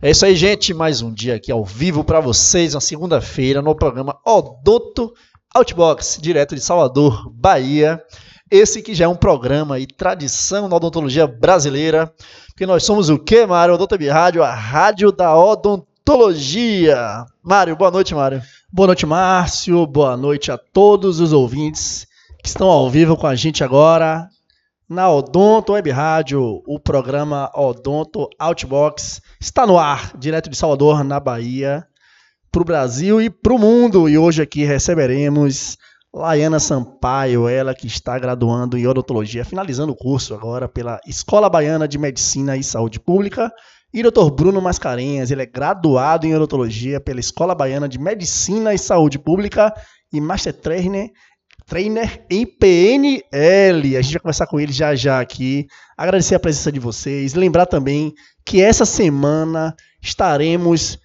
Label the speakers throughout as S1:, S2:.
S1: É isso aí, gente. Mais um dia aqui ao vivo para vocês, na segunda-feira, no programa Odonto Outbox, direto de Salvador, Bahia. Esse que já é um programa e tradição na odontologia brasileira, porque nós somos o que, Mário? Odonto Rádio, a rádio da odontologia. Mário, boa noite, Mário.
S2: Boa noite, Márcio. Boa noite a todos os ouvintes que estão ao vivo com a gente agora na Odonto Web Rádio, o programa Odonto Outbox está no ar, direto de Salvador, na Bahia, para o Brasil e para o mundo. E hoje aqui receberemos Laiana Sampaio, ela que está graduando em odontologia, finalizando o curso agora pela Escola Baiana de Medicina e Saúde Pública. E Dr. Bruno Mascarenhas, ele é graduado em odontologia pela Escola Baiana de Medicina e Saúde Pública e Master Trainer trainer em PNL. A gente vai conversar com ele já já aqui. Agradecer a presença de vocês. Lembrar também que essa semana estaremos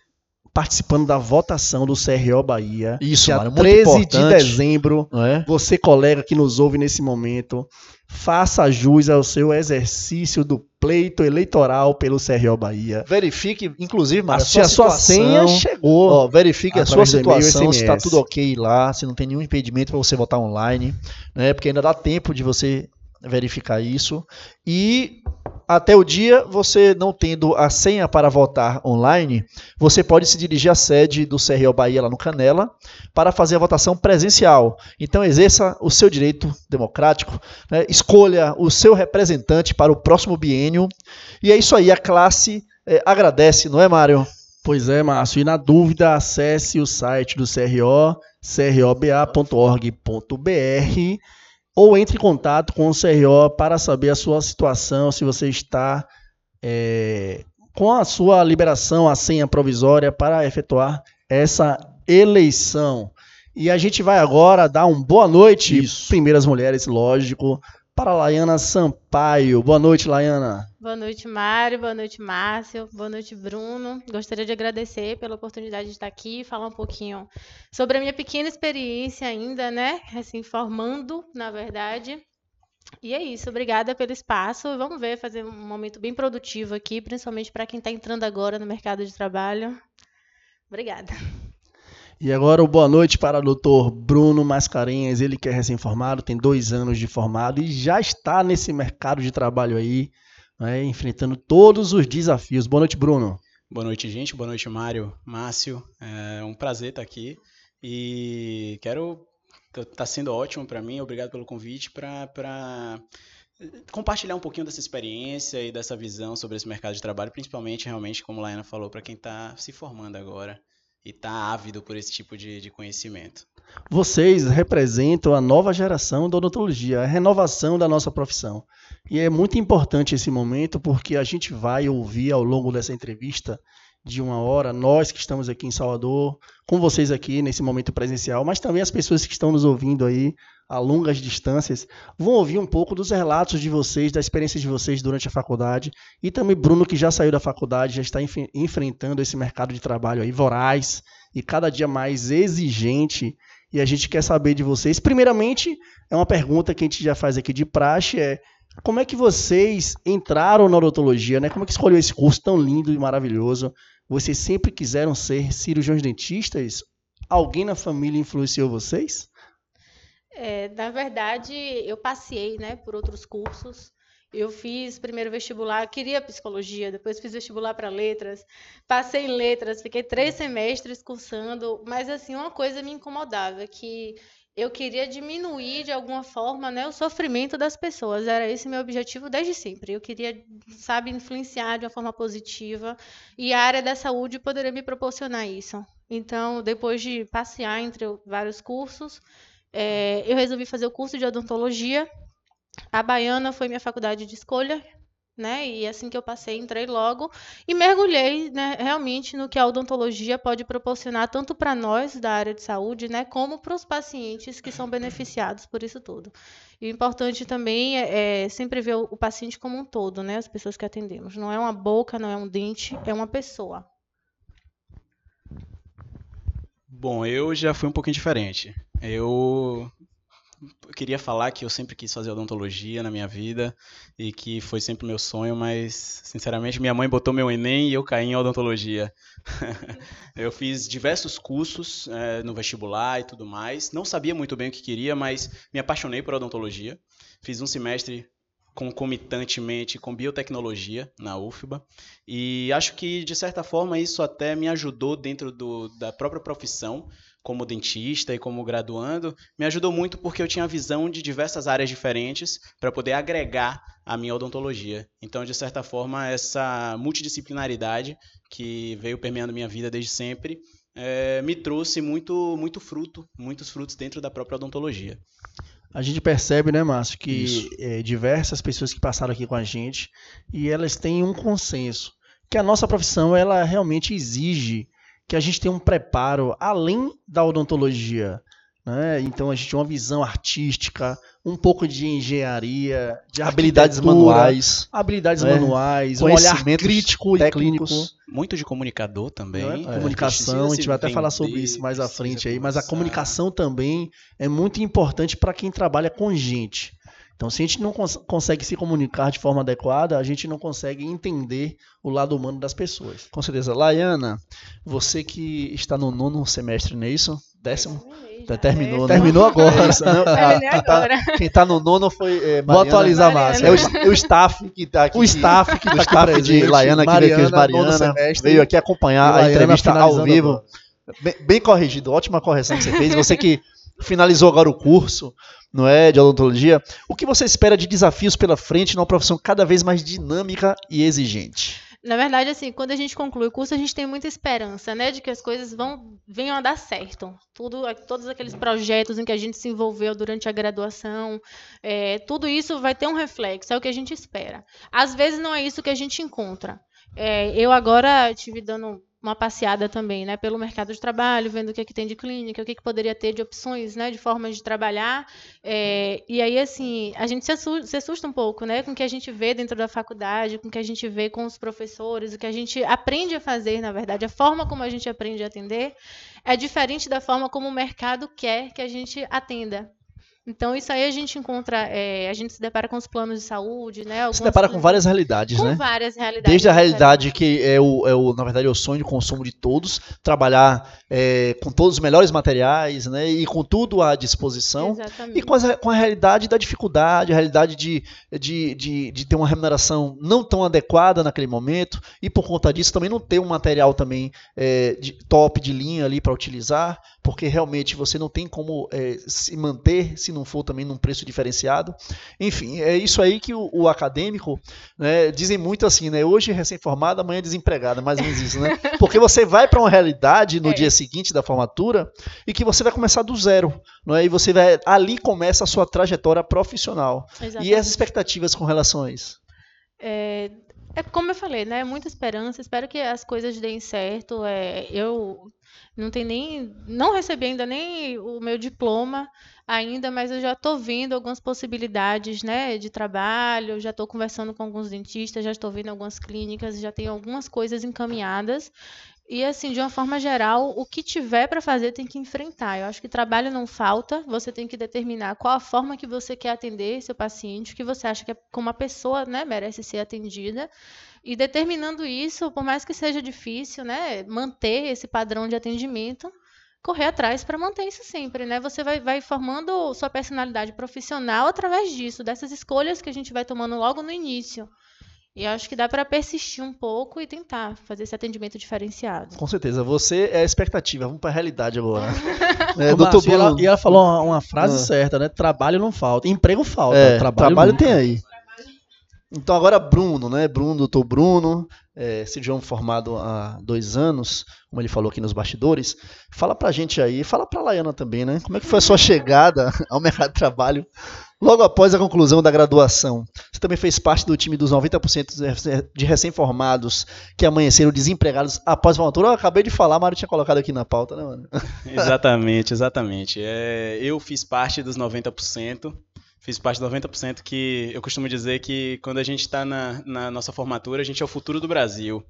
S2: participando da votação do CRO Bahia.
S1: Isso,
S2: dia
S1: mano,
S2: 13 de dezembro.
S1: É?
S2: Você, colega que nos ouve nesse momento, faça jus ao seu exercício do pleito eleitoral pelo CRO Bahia.
S1: Verifique, inclusive,
S2: A,
S1: Mário,
S2: sua,
S1: sua
S2: senha chegou.
S1: Ó, verifique a sua situação, se está tudo ok lá, se não tem nenhum impedimento para você votar online, né? Porque ainda dá tempo de você verificar isso. E até o dia, você não tendo a senha para votar online, você pode se dirigir à sede do CRO Bahia lá no Canela para fazer a votação presencial. Então exerça o seu direito democrático, né? escolha o seu representante para o próximo biênio. E é isso aí, a classe eh, agradece, não é, Mário?
S2: Pois é, Márcio. E na dúvida, acesse o site do CRO, croba.org.br ou entre em contato com o CRO para saber a sua situação, se você está é, com a sua liberação, a senha provisória para efetuar essa eleição. E a gente vai agora dar um boa noite,
S1: Isso.
S2: primeiras mulheres, lógico, para a Laiana Sampaio. Boa noite, Laiana.
S3: Boa noite, Mário. Boa noite, Márcio. Boa noite, Bruno. Gostaria de agradecer pela oportunidade de estar aqui e falar um pouquinho sobre a minha pequena experiência ainda, né? Assim, formando, na verdade. E é isso. Obrigada pelo espaço. Vamos ver, fazer um momento bem produtivo aqui, principalmente para quem está entrando agora no mercado de trabalho. Obrigada.
S2: E agora boa noite para o doutor Bruno Mascarenhas, ele que é recém-formado, tem dois anos de formado e já está nesse mercado de trabalho aí, né, enfrentando todos os desafios. Boa noite, Bruno.
S4: Boa noite, gente. Boa noite, Mário, Márcio. É um prazer estar aqui e quero. Está sendo ótimo para mim. Obrigado pelo convite para compartilhar um pouquinho dessa experiência e dessa visão sobre esse mercado de trabalho, principalmente, realmente, como a Laiana falou, para quem está se formando agora e está ávido por esse tipo de, de conhecimento.
S2: Vocês representam a nova geração da odontologia, a renovação da nossa profissão. E é muito importante esse momento porque a gente vai ouvir ao longo dessa entrevista de uma hora, nós que estamos aqui em Salvador, com vocês aqui nesse momento presencial, mas também as pessoas que estão nos ouvindo aí a longas distâncias, vão ouvir um pouco dos relatos de vocês, da experiência de vocês durante a faculdade, e também Bruno, que já saiu da faculdade, já está enf- enfrentando esse mercado de trabalho aí voraz e cada dia mais exigente, e a gente quer saber de vocês. Primeiramente, é uma pergunta que a gente já faz aqui de praxe, é como é que vocês entraram na odontologia, né? Como é que escolheu esse curso tão lindo e maravilhoso? Vocês sempre quiseram ser cirurgiões dentistas? Alguém na família influenciou vocês?
S3: É, na verdade, eu passei, né, por outros cursos. Eu fiz primeiro vestibular, queria psicologia, depois fiz vestibular para letras, passei em letras, fiquei três semestres cursando, mas assim, uma coisa me incomodava, que eu queria diminuir de alguma forma, né, o sofrimento das pessoas. Era esse meu objetivo desde sempre. Eu queria, sabe, influenciar de uma forma positiva e a área da saúde poderia me proporcionar isso. Então, depois de passear entre vários cursos, é, eu resolvi fazer o curso de odontologia. A Baiana foi minha faculdade de escolha, né? E assim que eu passei, entrei logo e mergulhei, né, realmente no que a odontologia pode proporcionar tanto para nós da área de saúde, né, como para os pacientes que são beneficiados por isso tudo. E o importante também é, é sempre ver o, o paciente como um todo, né? As pessoas que atendemos. Não é uma boca, não é um dente, é uma pessoa.
S4: Bom, eu já fui um pouquinho diferente. Eu queria falar que eu sempre quis fazer odontologia na minha vida e que foi sempre meu sonho, mas sinceramente minha mãe botou meu Enem e eu caí em odontologia. eu fiz diversos cursos é, no vestibular e tudo mais. Não sabia muito bem o que queria, mas me apaixonei por odontologia. Fiz um semestre concomitantemente com biotecnologia na UFBA e acho que de certa forma isso até me ajudou dentro do, da própria profissão como dentista e como graduando, me ajudou muito porque eu tinha visão de diversas áreas diferentes para poder agregar a minha odontologia. Então, de certa forma, essa multidisciplinaridade que veio permeando minha vida desde sempre é, me trouxe muito, muito fruto, muitos frutos dentro da própria odontologia.
S2: A gente percebe, né, Márcio, que é, diversas pessoas que passaram aqui com a gente e elas têm um consenso que a nossa profissão ela realmente exige que a gente tem um preparo além da odontologia. Né? Então a gente tem uma visão artística, um pouco de engenharia, de
S1: habilidades manuais,
S2: habilidades né? manuais, um olhar crítico e clínico.
S4: Muito de comunicador também.
S2: É? Comunicação, a gente vai até falar sobre isso mais à frente aí, mas a comunicação também é muito importante para quem trabalha com gente. Então, se a gente não cons consegue se comunicar de forma adequada, a gente não consegue entender o lado humano das pessoas.
S1: Com certeza. Laiana, você que está no nono semestre, não é isso? Décimo? Já, terminou,
S2: né? Terminou agora. É isso,
S3: não, a, quem,
S1: tá, quem tá no nono foi. É,
S2: Vou atualizar mais.
S1: É o, é o, staff que tá aqui.
S2: O staff que
S1: tá aqui staff presente. de Laiana, que veio aqui, Mariana, veio aqui acompanhar a entrevista ao vivo. Bem, bem, corrigido, ótima correção que você fez. Você que finalizou agora o curso, não é, de odontologia. O que você espera de desafios pela frente numa profissão cada vez mais dinâmica e exigente?
S3: Na verdade, assim, quando a gente conclui o curso, a gente tem muita esperança, né, de que as coisas vão venham a dar certo. Tudo, todos aqueles projetos em que a gente se envolveu durante a graduação, é, tudo isso vai ter um reflexo, é o que a gente espera. Às vezes não é isso que a gente encontra. É, eu agora tive dando uma passeada também, né, pelo mercado de trabalho, vendo o que, é que tem de clínica, o que, é que poderia ter de opções, né, de formas de trabalhar. É, e aí, assim, a gente se assusta, se assusta, um pouco, né, com o que a gente vê dentro da faculdade, com o que a gente vê com os professores, o que a gente aprende a fazer, na verdade, a forma como a gente aprende a atender é diferente da forma como o mercado quer que a gente atenda. Então, isso aí a gente encontra, é, a gente se depara com os planos de saúde, né?
S1: se depara com várias realidades,
S3: com
S1: né?
S3: Com várias realidades.
S1: Desde a realidade que é o, é o, na verdade, é o sonho de consumo de todos, trabalhar é, com todos os melhores materiais, né? E com tudo à disposição.
S3: Exatamente.
S1: E com a, com a realidade da dificuldade, a realidade de, de, de, de, ter uma remuneração não tão adequada naquele momento, e por conta disso também não ter um material também é, de, top de linha ali para utilizar, porque realmente você não tem como é, se manter se não for também num preço diferenciado. Enfim, é isso aí que o, o acadêmico, né, dizem muito assim, né? Hoje recém-formado, amanhã desempregado, mais ou menos isso, né? Porque você vai para uma realidade no é. dia seguinte da formatura e que você vai começar do zero, não é? E você vai ali começa a sua trajetória profissional. Exatamente. E as expectativas com relação a isso?
S3: É, é como eu falei, né? Muita esperança. Espero que as coisas deem certo. É, eu não tenho nem, não recebi ainda nem o meu diploma ainda, mas eu já estou vendo algumas possibilidades, né, de trabalho. Já estou conversando com alguns dentistas, já estou vendo algumas clínicas, já tenho algumas coisas encaminhadas. E assim, de uma forma geral, o que tiver para fazer tem que enfrentar. Eu acho que trabalho não falta, você tem que determinar qual a forma que você quer atender seu paciente, o que você acha que é, como a pessoa né, merece ser atendida. E determinando isso, por mais que seja difícil, né, manter esse padrão de atendimento, correr atrás para manter isso sempre, né? Você vai, vai formando sua personalidade profissional através disso, dessas escolhas que a gente vai tomando logo no início. E acho que dá para persistir um pouco e tentar fazer esse atendimento diferenciado.
S1: Com certeza. Você é a expectativa. Vamos para a realidade agora.
S2: é, doutor Márcio, Bruno... e, ela, falou uma, uma frase ah. certa, né? Trabalho não falta. Emprego falta.
S1: É, trabalho, trabalho tem aí. Então agora Bruno, né? Bruno, doutor Bruno, é, cirurgião formado há dois anos, como ele falou aqui nos bastidores. Fala pra gente aí, fala pra Laiana também, né? Como é que foi a sua chegada ao mercado de trabalho Logo após a conclusão da graduação, você também fez parte do time dos 90% de recém-formados que amanheceram desempregados após a formatura. Eu acabei de falar, Mário tinha colocado aqui na pauta, né, mano?
S4: Exatamente, exatamente. É, eu fiz parte dos 90%. Fiz parte de 90% que eu costumo dizer que quando a gente está na, na, nossa formatura, a gente é o futuro do Brasil.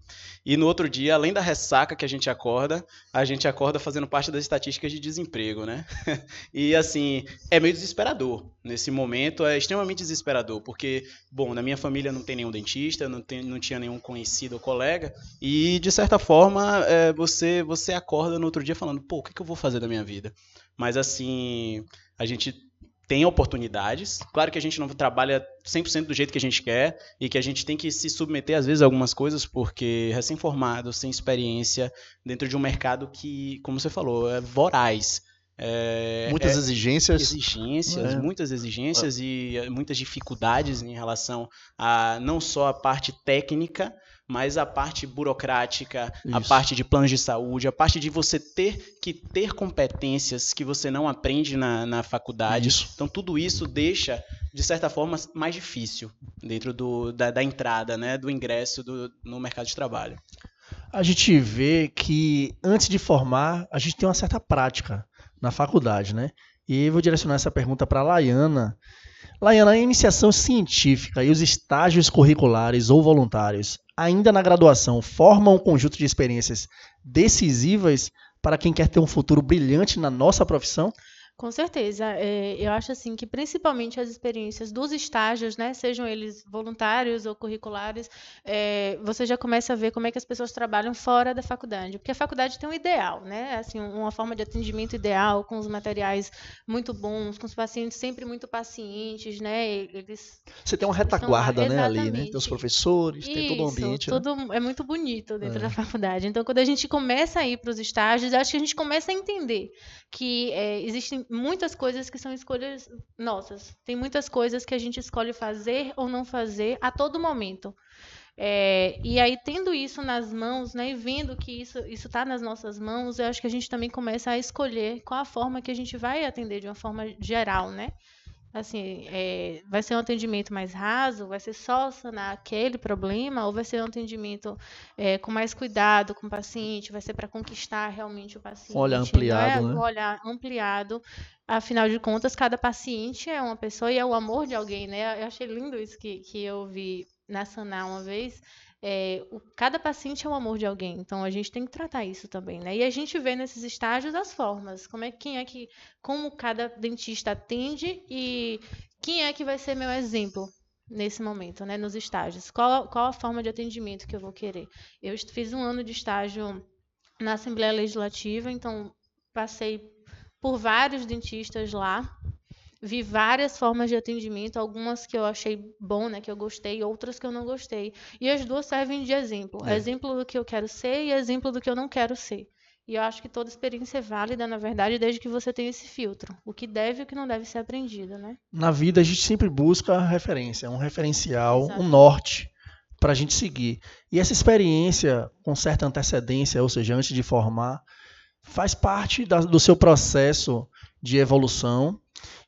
S4: E no outro dia, além da ressaca que a gente acorda, a gente acorda fazendo parte das estatísticas de desemprego, né? e assim, é meio desesperador. Nesse momento é extremamente desesperador, porque, bom, na minha família não tem nenhum dentista, não, tem, não tinha nenhum conhecido ou colega, e de certa forma é, você, você acorda no outro dia falando, pô, o que, que eu vou fazer da minha vida? Mas assim, a gente tem oportunidades. Claro que a gente não trabalha 100% do jeito que a gente quer e que a gente tem que se submeter às vezes a algumas coisas porque recém-formado, sem experiência, dentro de um mercado que, como você falou, é voraz. É,
S1: muitas é, exigências.
S4: Exigências, é. muitas exigências e muitas dificuldades em relação a não só a parte técnica, mas a parte burocrática, Isso. a parte de planos de saúde, a parte de você ter que ter competências que você não aprende na, na faculdade. Isso. Então, tudo isso deixa, de certa forma, mais difícil dentro do, da, da entrada, né, do ingresso do, no mercado de trabalho.
S2: A gente vê que antes de formar, a gente tem uma certa prática na faculdade, né? E vou direcionar essa pergunta para a Laiana. Laiana, a iniciação científica e os estágios curriculares ou voluntários, ainda na graduação, formam um conjunto de experiências decisivas para quem quer ter um futuro brilhante na nossa profissão?
S3: Com certeza. É, eu acho assim que principalmente as experiências dos estágios, né, sejam eles voluntários ou curriculares, é, você já começa a ver como é que as pessoas trabalham fora da faculdade. Porque a faculdade tem um ideal, né? Assim, uma forma de atendimento ideal, com os materiais muito bons, com os pacientes sempre muito pacientes, né? Eles
S1: você tem uma retaguarda, né, ali, né? Tem os professores, Isso, tem todo o ambiente.
S3: Né? Tudo
S1: né?
S3: é muito bonito dentro é. da faculdade. Então, quando a gente começa a ir para os estágios, acho que a gente começa a entender que é, existem muitas coisas que são escolhas nossas. Tem muitas coisas que a gente escolhe fazer ou não fazer a todo momento. É, e aí, tendo isso nas mãos, né, e vendo que isso está nas nossas mãos, eu acho que a gente também começa a escolher qual a forma que a gente vai atender de uma forma geral, né? Assim, é, vai ser um atendimento mais raso, vai ser só sanar aquele problema, ou vai ser um atendimento é, com mais cuidado com o paciente, vai ser para conquistar realmente o paciente.
S1: Olha ampliado,
S3: né?
S1: né?
S3: Olhar ampliado. Afinal de contas, cada paciente é uma pessoa e é o amor de alguém, né? Eu achei lindo isso que, que eu vi na Sanar uma vez, é, o, cada paciente é um amor de alguém, então a gente tem que tratar isso também, né? E a gente vê nesses estágios as formas, como é quem é que, como cada dentista atende e quem é que vai ser meu exemplo nesse momento, né? Nos estágios, qual, qual a forma de atendimento que eu vou querer? Eu fiz um ano de estágio na Assembleia Legislativa, então passei por vários dentistas lá vi várias formas de atendimento, algumas que eu achei bom, né, que eu gostei, outras que eu não gostei. E as duas servem de exemplo. É. Exemplo do que eu quero ser e exemplo do que eu não quero ser. E eu acho que toda experiência é válida, na verdade, desde que você tenha esse filtro. O que deve e o que não deve ser aprendido, né?
S2: Na vida, a gente sempre busca referência, um referencial, Exato. um norte para a gente seguir. E essa experiência, com certa antecedência, ou seja, antes de formar, faz parte da, do seu processo de evolução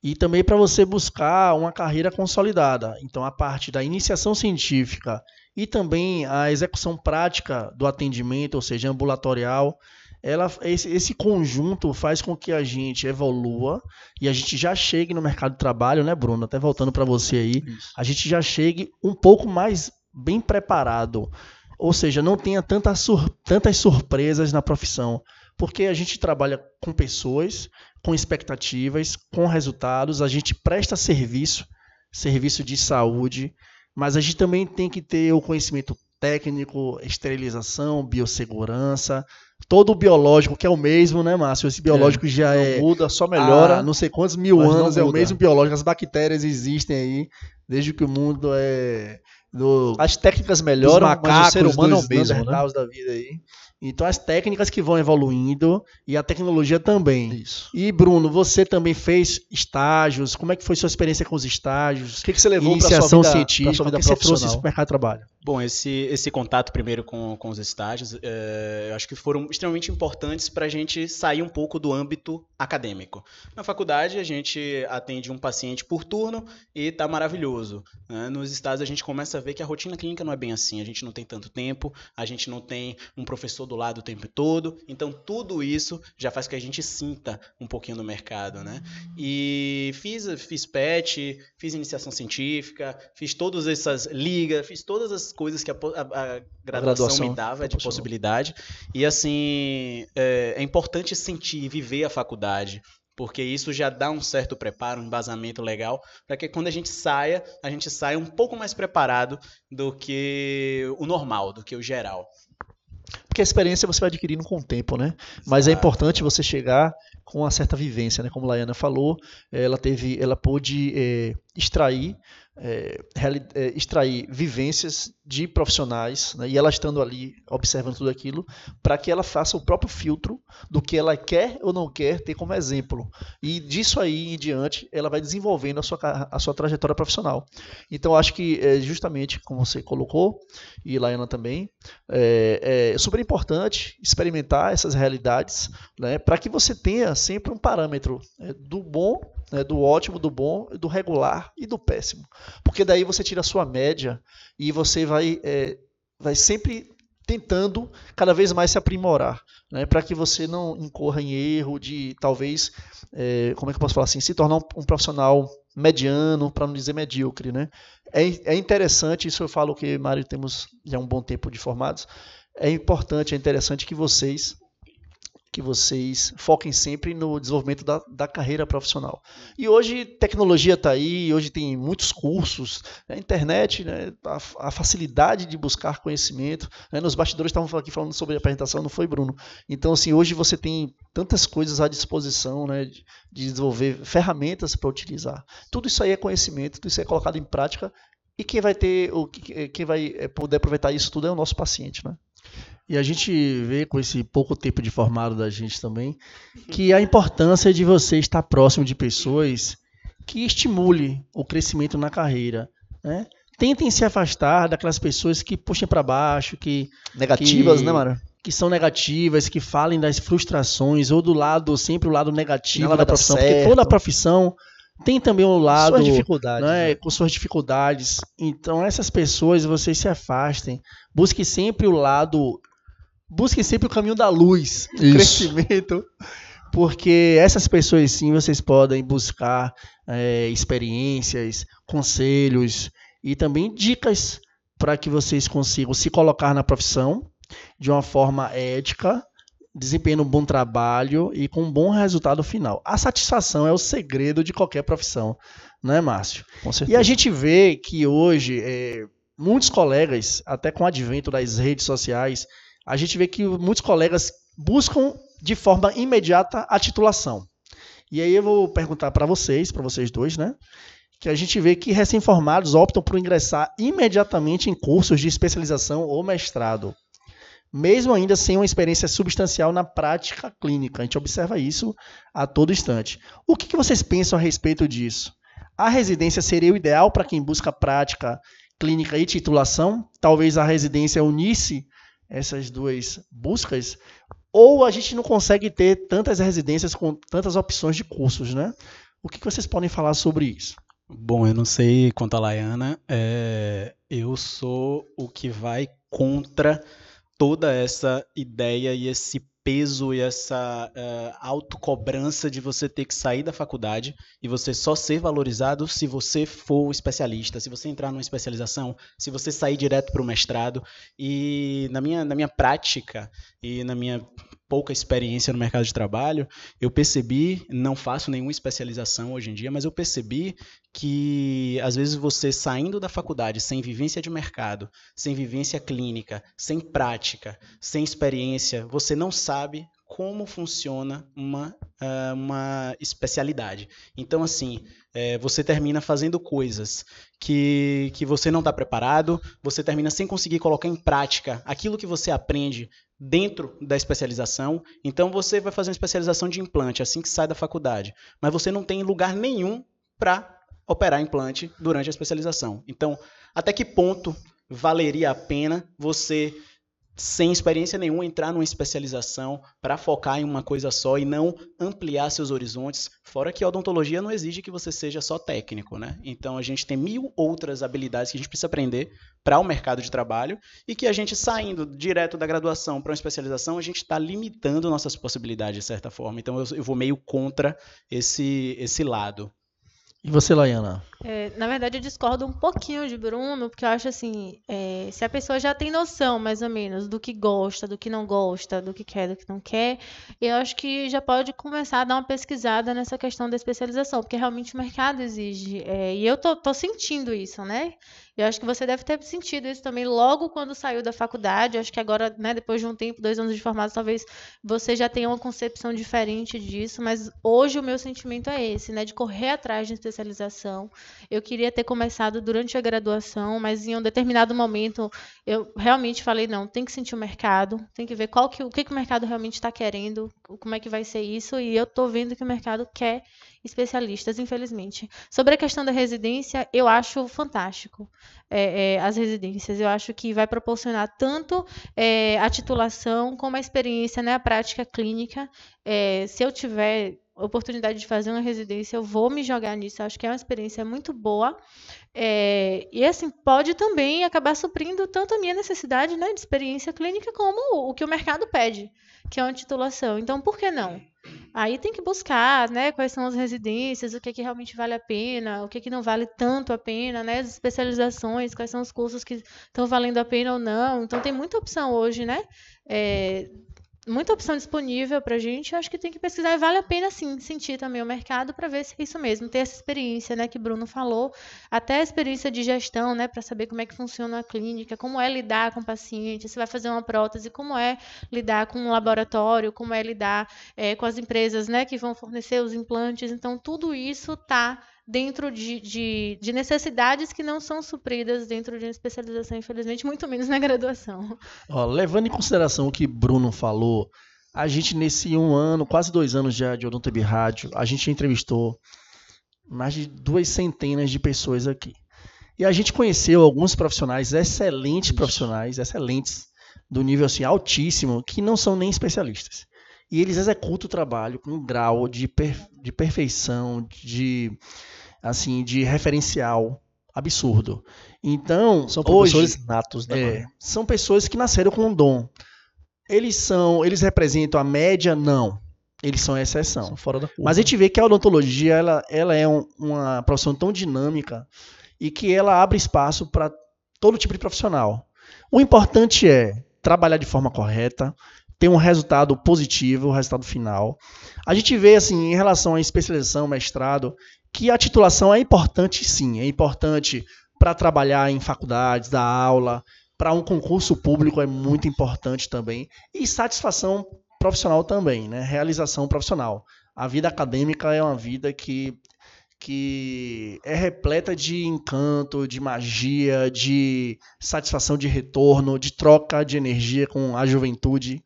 S2: e também para você buscar uma carreira consolidada. Então, a parte da iniciação científica e também a execução prática do atendimento, ou seja, ambulatorial, ela, esse, esse, conjunto faz com que a gente evolua e a gente já chegue no mercado de trabalho, né, Bruno? Até voltando para você aí, Isso. a gente já chegue um pouco mais bem preparado. Ou seja, não tenha tanta sur tantas surpresas na profissão. Porque a gente trabalha com pessoas, com expectativas, com resultados, a gente presta serviço, serviço de saúde, mas a gente também tem que ter o conhecimento técnico, esterilização, biossegurança, todo o biológico, que é o mesmo, né, Márcio? Esse biológico é, já é.
S1: muda, só melhora.
S2: não sei quantos mil anos, é o mesmo biológico. As bactérias existem aí, desde que o mundo é. Do,
S1: As técnicas melhoram,
S2: macacos, mas o ser humano
S1: é o mesmo, né?
S2: da vida aí. Então as técnicas que vão evoluindo e a tecnologia também.
S1: Isso.
S2: E Bruno, você também fez estágios. Como é que foi sua experiência com os estágios?
S1: O que, que você levou
S2: para sua
S1: vida,
S2: científica?
S1: sua vida
S2: o que você trouxe para o mercado de trabalho?
S4: Bom, esse, esse contato primeiro com, com os estágios, é, eu acho que foram extremamente importantes para a gente sair um pouco do âmbito acadêmico. Na faculdade, a gente atende um paciente por turno e está maravilhoso. Né? Nos estágios, a gente começa a ver que a rotina clínica não é bem assim. A gente não tem tanto tempo, a gente não tem um professor do lado o tempo todo. Então, tudo isso já faz que a gente sinta um pouquinho do mercado. Né? E fiz, fiz PET, fiz iniciação científica, fiz todas essas ligas, fiz todas as coisas que a, a, a, graduação, graduação, me dava de possibilidade. E assim, é, é importante sentir, viver a faculdade porque isso já dá um certo preparo, um embasamento legal, para que quando a gente saia, a gente saia um pouco mais preparado do que o normal, do que o geral.
S1: Porque a experiência você vai adquirindo com o tempo, né? Mas é importante você chegar com uma certa vivência, né? Como a Laiana falou, ela teve, ela pôde é, extrair é, é, extrair vivências de profissionais, né, e ela estando ali observando tudo aquilo, para que ela faça o próprio filtro do que ela quer ou não quer ter como exemplo. E disso aí em diante, ela vai desenvolvendo a sua, a sua trajetória profissional. Então, acho que é justamente como você colocou, e Laiana também, é, é super importante experimentar essas realidades né, para que você tenha sempre um parâmetro né, do bom né, do ótimo, do bom, do regular e do péssimo. Porque daí você tira a sua média e você vai, é, vai sempre tentando cada vez mais se aprimorar, né, para que você não incorra em erro de talvez, é, como é que eu posso falar assim, se tornar um, um profissional mediano, para não dizer medíocre. Né? É, é interessante, isso eu falo que, Mário, temos já um bom tempo de formados, é importante, é interessante que vocês que vocês foquem sempre no desenvolvimento da, da carreira profissional. E hoje tecnologia está aí, hoje tem muitos cursos, né, a internet, né, a, a, facilidade de buscar conhecimento. Né, nos bastidores estavam aqui falando sobre a apresentação, não foi, Bruno? Então, assim, hoje você tem tantas coisas à disposição né, de, de desenvolver ferramentas para utilizar. Tudo isso aí é conhecimento, tudo isso é colocado em prática e quem vai ter, o quem vai eh, poder aproveitar isso tudo é o nosso paciente, né?
S2: E a gente vê com esse pouco tempo de formado da gente também que a importância de você estar próximo de pessoas que estimule o crescimento na carreira, né? Tentem se afastar daquelas pessoas que puxem para baixo, que
S1: negativas, que, né, Mara?
S2: Que são negativas, que falem das frustrações ou do lado sempre o lado negativo da profissão, porque toda profissão tem também um lado
S1: suas dificuldades,
S2: né, né? com suas dificuldades. Então essas pessoas vocês se afastem, busque sempre o lado busquem sempre o caminho da luz, o crescimento, porque essas pessoas sim vocês podem buscar é, experiências, conselhos e também dicas para que vocês consigam se colocar na profissão de uma forma ética, desempenhando um bom trabalho e com um bom resultado final. A satisfação é o segredo de qualquer profissão, não é, Márcio? E a gente vê que hoje é, muitos colegas, até com o advento das redes sociais, a gente vê que muitos colegas buscam de forma imediata a titulação. E aí eu vou perguntar para vocês, para vocês dois, né? Que a gente vê que recém-formados optam por ingressar imediatamente em cursos de especialização ou mestrado, mesmo ainda sem uma experiência substancial na prática clínica. A gente observa isso a todo instante. O que, que vocês pensam a respeito disso? A residência seria o ideal para quem busca prática clínica e titulação? Talvez a residência unisse essas duas buscas, ou a gente não consegue ter tantas residências com tantas opções de cursos, né? O que, vocês podem falar sobre isso?
S4: Bom, eu não sei quanto a Laiana, é, eu sou o que vai contra toda essa ideia e esse peso e essa uh, autocobrança de você ter que sair da faculdade e você só ser valorizado se você for especialista, se você entrar numa especialização, se você sair direto para o mestrado. E na minha, na minha prática e na minha pouca experiência no mercado de trabalho, eu percebi, não faço nenhuma especialização hoje em dia, mas eu percebi que às vezes você saindo da faculdade sem vivência de mercado, sem vivência clínica, sem prática, sem experiência, você não sabe como funciona uma, uh, uma especialidade. Então, assim, é, você termina fazendo coisas que, que você não está preparado, você termina sem conseguir colocar em prática aquilo que você aprende dentro da especialização. Então, você vai fazer uma especialização de implante assim que sai da faculdade, mas você não tem lugar nenhum para operar implante durante a especialização. Então, até que ponto valeria a pena você sem experiência nenhuma, entrar numa especialização para focar em uma coisa só e não ampliar seus horizontes. Fora que a odontologia não exige que você seja só técnico, né? Então a gente tem mil outras habilidades que a gente precisa aprender para o mercado de trabalho e que a gente saindo direto da graduação para uma especialização, a gente está limitando nossas possibilidades de certa forma. Então eu, eu vou meio contra esse, esse lado.
S2: E você, Laiana?
S3: É, na verdade, eu discordo um pouquinho de Bruno, porque eu acho assim, é, se a pessoa já tem noção, mais ou menos, do que gosta, do que não gosta, do que quer, do que não quer, eu acho que já pode começar a dar uma pesquisada nessa questão da especialização, porque realmente o mercado exige. É, e eu tô, tô sentindo isso, né? Eu acho que você deve ter sentido isso também logo quando saiu da faculdade. Eu acho que agora, né, depois de um tempo, dois anos de formado, talvez você já tenha uma concepção diferente disso, mas hoje o meu sentimento é esse, né, de correr atrás de especialização. Eu queria ter começado durante a graduação, mas em um determinado momento eu realmente falei, não, tem que sentir o mercado, tem que ver qual que, o que, que o mercado realmente está querendo, como é que vai ser isso, e eu estou vendo que o mercado quer especialistas, infelizmente. Sobre a questão da residência, eu acho fantástico é, é, as residências. Eu acho que vai proporcionar tanto é, a titulação como a experiência, né, a prática clínica. É, se eu tiver oportunidade de fazer uma residência, eu vou me jogar nisso. Eu acho que é uma experiência muito boa. É, e assim, pode também acabar suprindo tanto a minha necessidade né, de experiência clínica como o que o mercado pede, que é uma titulação. Então, por que não? Aí tem que buscar, né, quais são as residências, o que, que realmente vale a pena, o que, que não vale tanto a pena, né, as especializações, quais são os cursos que estão valendo a pena ou não. Então tem muita opção hoje, né, é, muita opção disponível para a gente. Eu acho que tem que pesquisar e vale a pena sim sentir também o mercado para ver se é isso mesmo, ter essa experiência, né, que Bruno falou, até a experiência de gestão, né, para saber como é que funciona a clínica, como é lidar com o paciente, se vai fazer uma prótese, como é lidar com um laboratório, como é lidar é, com as empresas, né, que vão fornecer os implantes. Então tudo isso está dentro de, de, de, necessidades que não são supridas dentro de uma especialização, infelizmente, muito menos na graduação.
S2: Ó, levando em consideração o que Bruno falou, a gente nesse um ano, quase dois anos já de Odontobi Rádio, a gente entrevistou mais de duas centenas de pessoas aqui. E a gente conheceu alguns profissionais, excelentes profissionais, excelentes, do nível assim altíssimo, que não são nem especialistas. E eles executam o trabalho com um grau de, per, de perfeição, de assim, de referencial absurdo. Então,
S1: são professores hoje, natos, né?
S2: É, são pessoas que nasceram com um dom. Eles são, eles representam a média? Não. Eles são a exceção. São
S1: fora da curva.
S2: Mas a gente vê que a odontologia ela, ela é um, uma profissão tão dinâmica e que ela abre espaço para todo tipo de profissional. O importante é trabalhar de forma correta, ter um resultado positivo, o resultado final. A gente vê assim, em relação à especialização, mestrado, que a titulação é importante sim, é importante para trabalhar em faculdades, dar aula, para um concurso público é muito importante também, e satisfação profissional também, né? realização profissional. A vida acadêmica é uma vida que, que é repleta de encanto, de magia, de satisfação de retorno, de troca de energia com a juventude.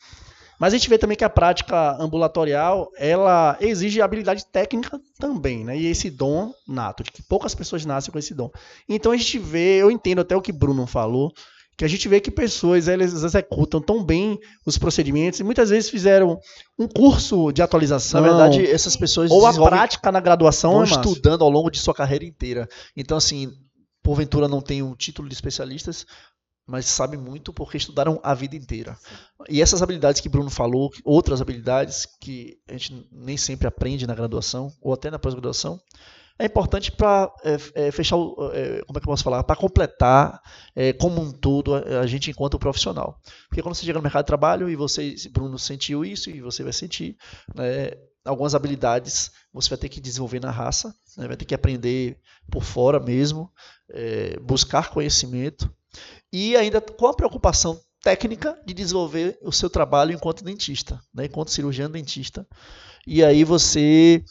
S2: Mas a gente vê também que a prática ambulatorial, ela exige habilidade técnica também, né? E esse dom nato, que poucas pessoas nascem com esse dom. Então a gente vê, eu entendo até o que Bruno falou, que a gente vê que pessoas elas executam tão bem os procedimentos e muitas vezes fizeram um curso de atualização.
S1: Na verdade, essas pessoas
S2: ou a prática na graduação
S1: vão é estudando ao longo de sua carreira inteira. Então, assim, porventura não tem um título de especialistas, mas sabem muito porque estudaram a vida inteira. E essas habilidades que Bruno falou, outras habilidades que a gente nem sempre aprende na graduação ou até na pós-graduação, é importante para é, é, fechar, o, é, como é que eu posso falar, para completar é, como um todo a, a, gente enquanto profissional. Porque quando você chega no mercado de trabalho e você, Bruno, sentiu isso e você vai sentir, né, algumas habilidades você vai ter que desenvolver na raça, né, vai ter que aprender por fora mesmo, é, buscar conhecimento e ainda com a preocupação técnica de desenvolver o seu trabalho enquanto dentista, né, enquanto cirurgião dentista. E aí você.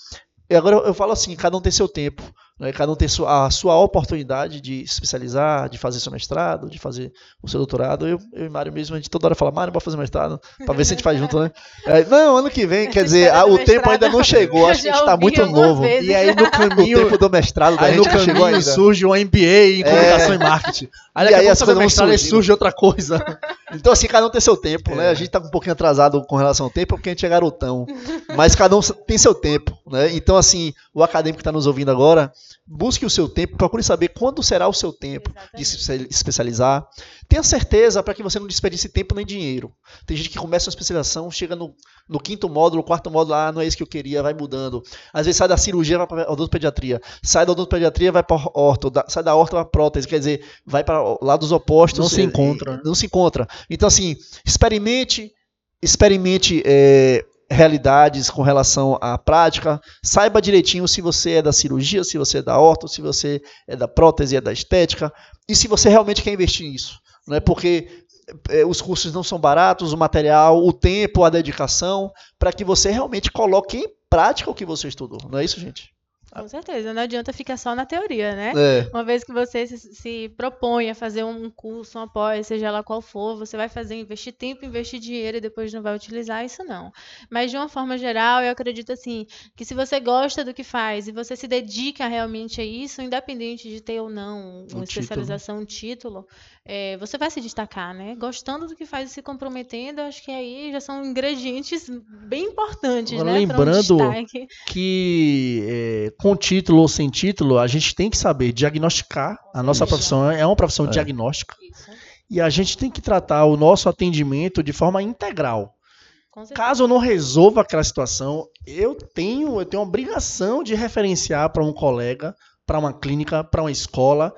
S1: Agora eu falo assim, cada um tem seu tempo. Né? Cada um tem sua, a sua oportunidade de se especializar, de fazer seu mestrado, de fazer o seu doutorado. Eu, eu e Mário mesmo, a gente toda hora fala, Mário, bora fazer mestrado, pra ver se a gente faz junto, né? É, não, ano que vem, quer dizer, a, o tempo ainda não chegou, acho que a gente está muito novo.
S2: Vezes. E aí no caminho,
S1: o tempo do mestrado
S2: aí
S1: gente
S2: no caminho surge um MBA em comunicação é. e marketing. Aí,
S1: e aí as coisas
S2: mestrado,
S1: vão
S2: surge outra coisa.
S1: Então, assim, cada um tem seu tempo, é. né? A gente tá um pouquinho atrasado com relação ao tempo, porque a gente é garotão. Mas cada um tem seu tempo, né? Então, assim, o acadêmico que está nos ouvindo agora, busque o seu tempo, procure saber quando será o seu tempo Exatamente. de se especializar. Tenha certeza para que você não desperdice tempo nem dinheiro. Tem gente que começa uma especialização, chega no, no quinto módulo, quarto módulo, ah, não é isso que eu queria, vai mudando. Às vezes sai da cirurgia, vai para odontopediatria. Sai da odontopediatria, vai para orto. sai da orto, vai para prótese. Quer dizer, vai para lados opostos.
S2: Não se encontra.
S1: Não se encontra. Então, assim, experimente, experimente é, realidades com relação à prática. Saiba direitinho se você é da cirurgia, se você é da orto, se você é da prótese, é da estética, e se você realmente quer investir nisso. Não é porque é, os cursos não são baratos, o material, o tempo, a dedicação, para que você realmente coloque em prática o que você estudou. Não é isso, gente?
S3: Com certeza, não adianta ficar só na teoria, né?
S1: É.
S3: Uma vez que você se, se, propõe a fazer um curso, um apoio, seja lá qual for, você vai fazer, investir tempo, investir dinheiro e depois não vai utilizar isso, não. Mas de uma forma geral, eu acredito assim, que se você gosta do que faz e você se dedica realmente a isso, independente de ter ou não uma um especialização, título. um título, é, você vai se destacar, né? Gostando do que faz e se comprometendo, acho que aí já são ingredientes bem importantes,
S2: Agora,
S3: né?
S2: Lembrando um que é, com título ou sem título, a gente tem que saber diagnosticar. A nossa Isso. profissão é uma profissão é. diagnóstica. Isso. E a gente tem que tratar o nosso atendimento de forma integral. Caso eu não resolva aquela situação, eu tenho, eu tenho a obrigação de referenciar para um colega, para uma clínica, para uma escola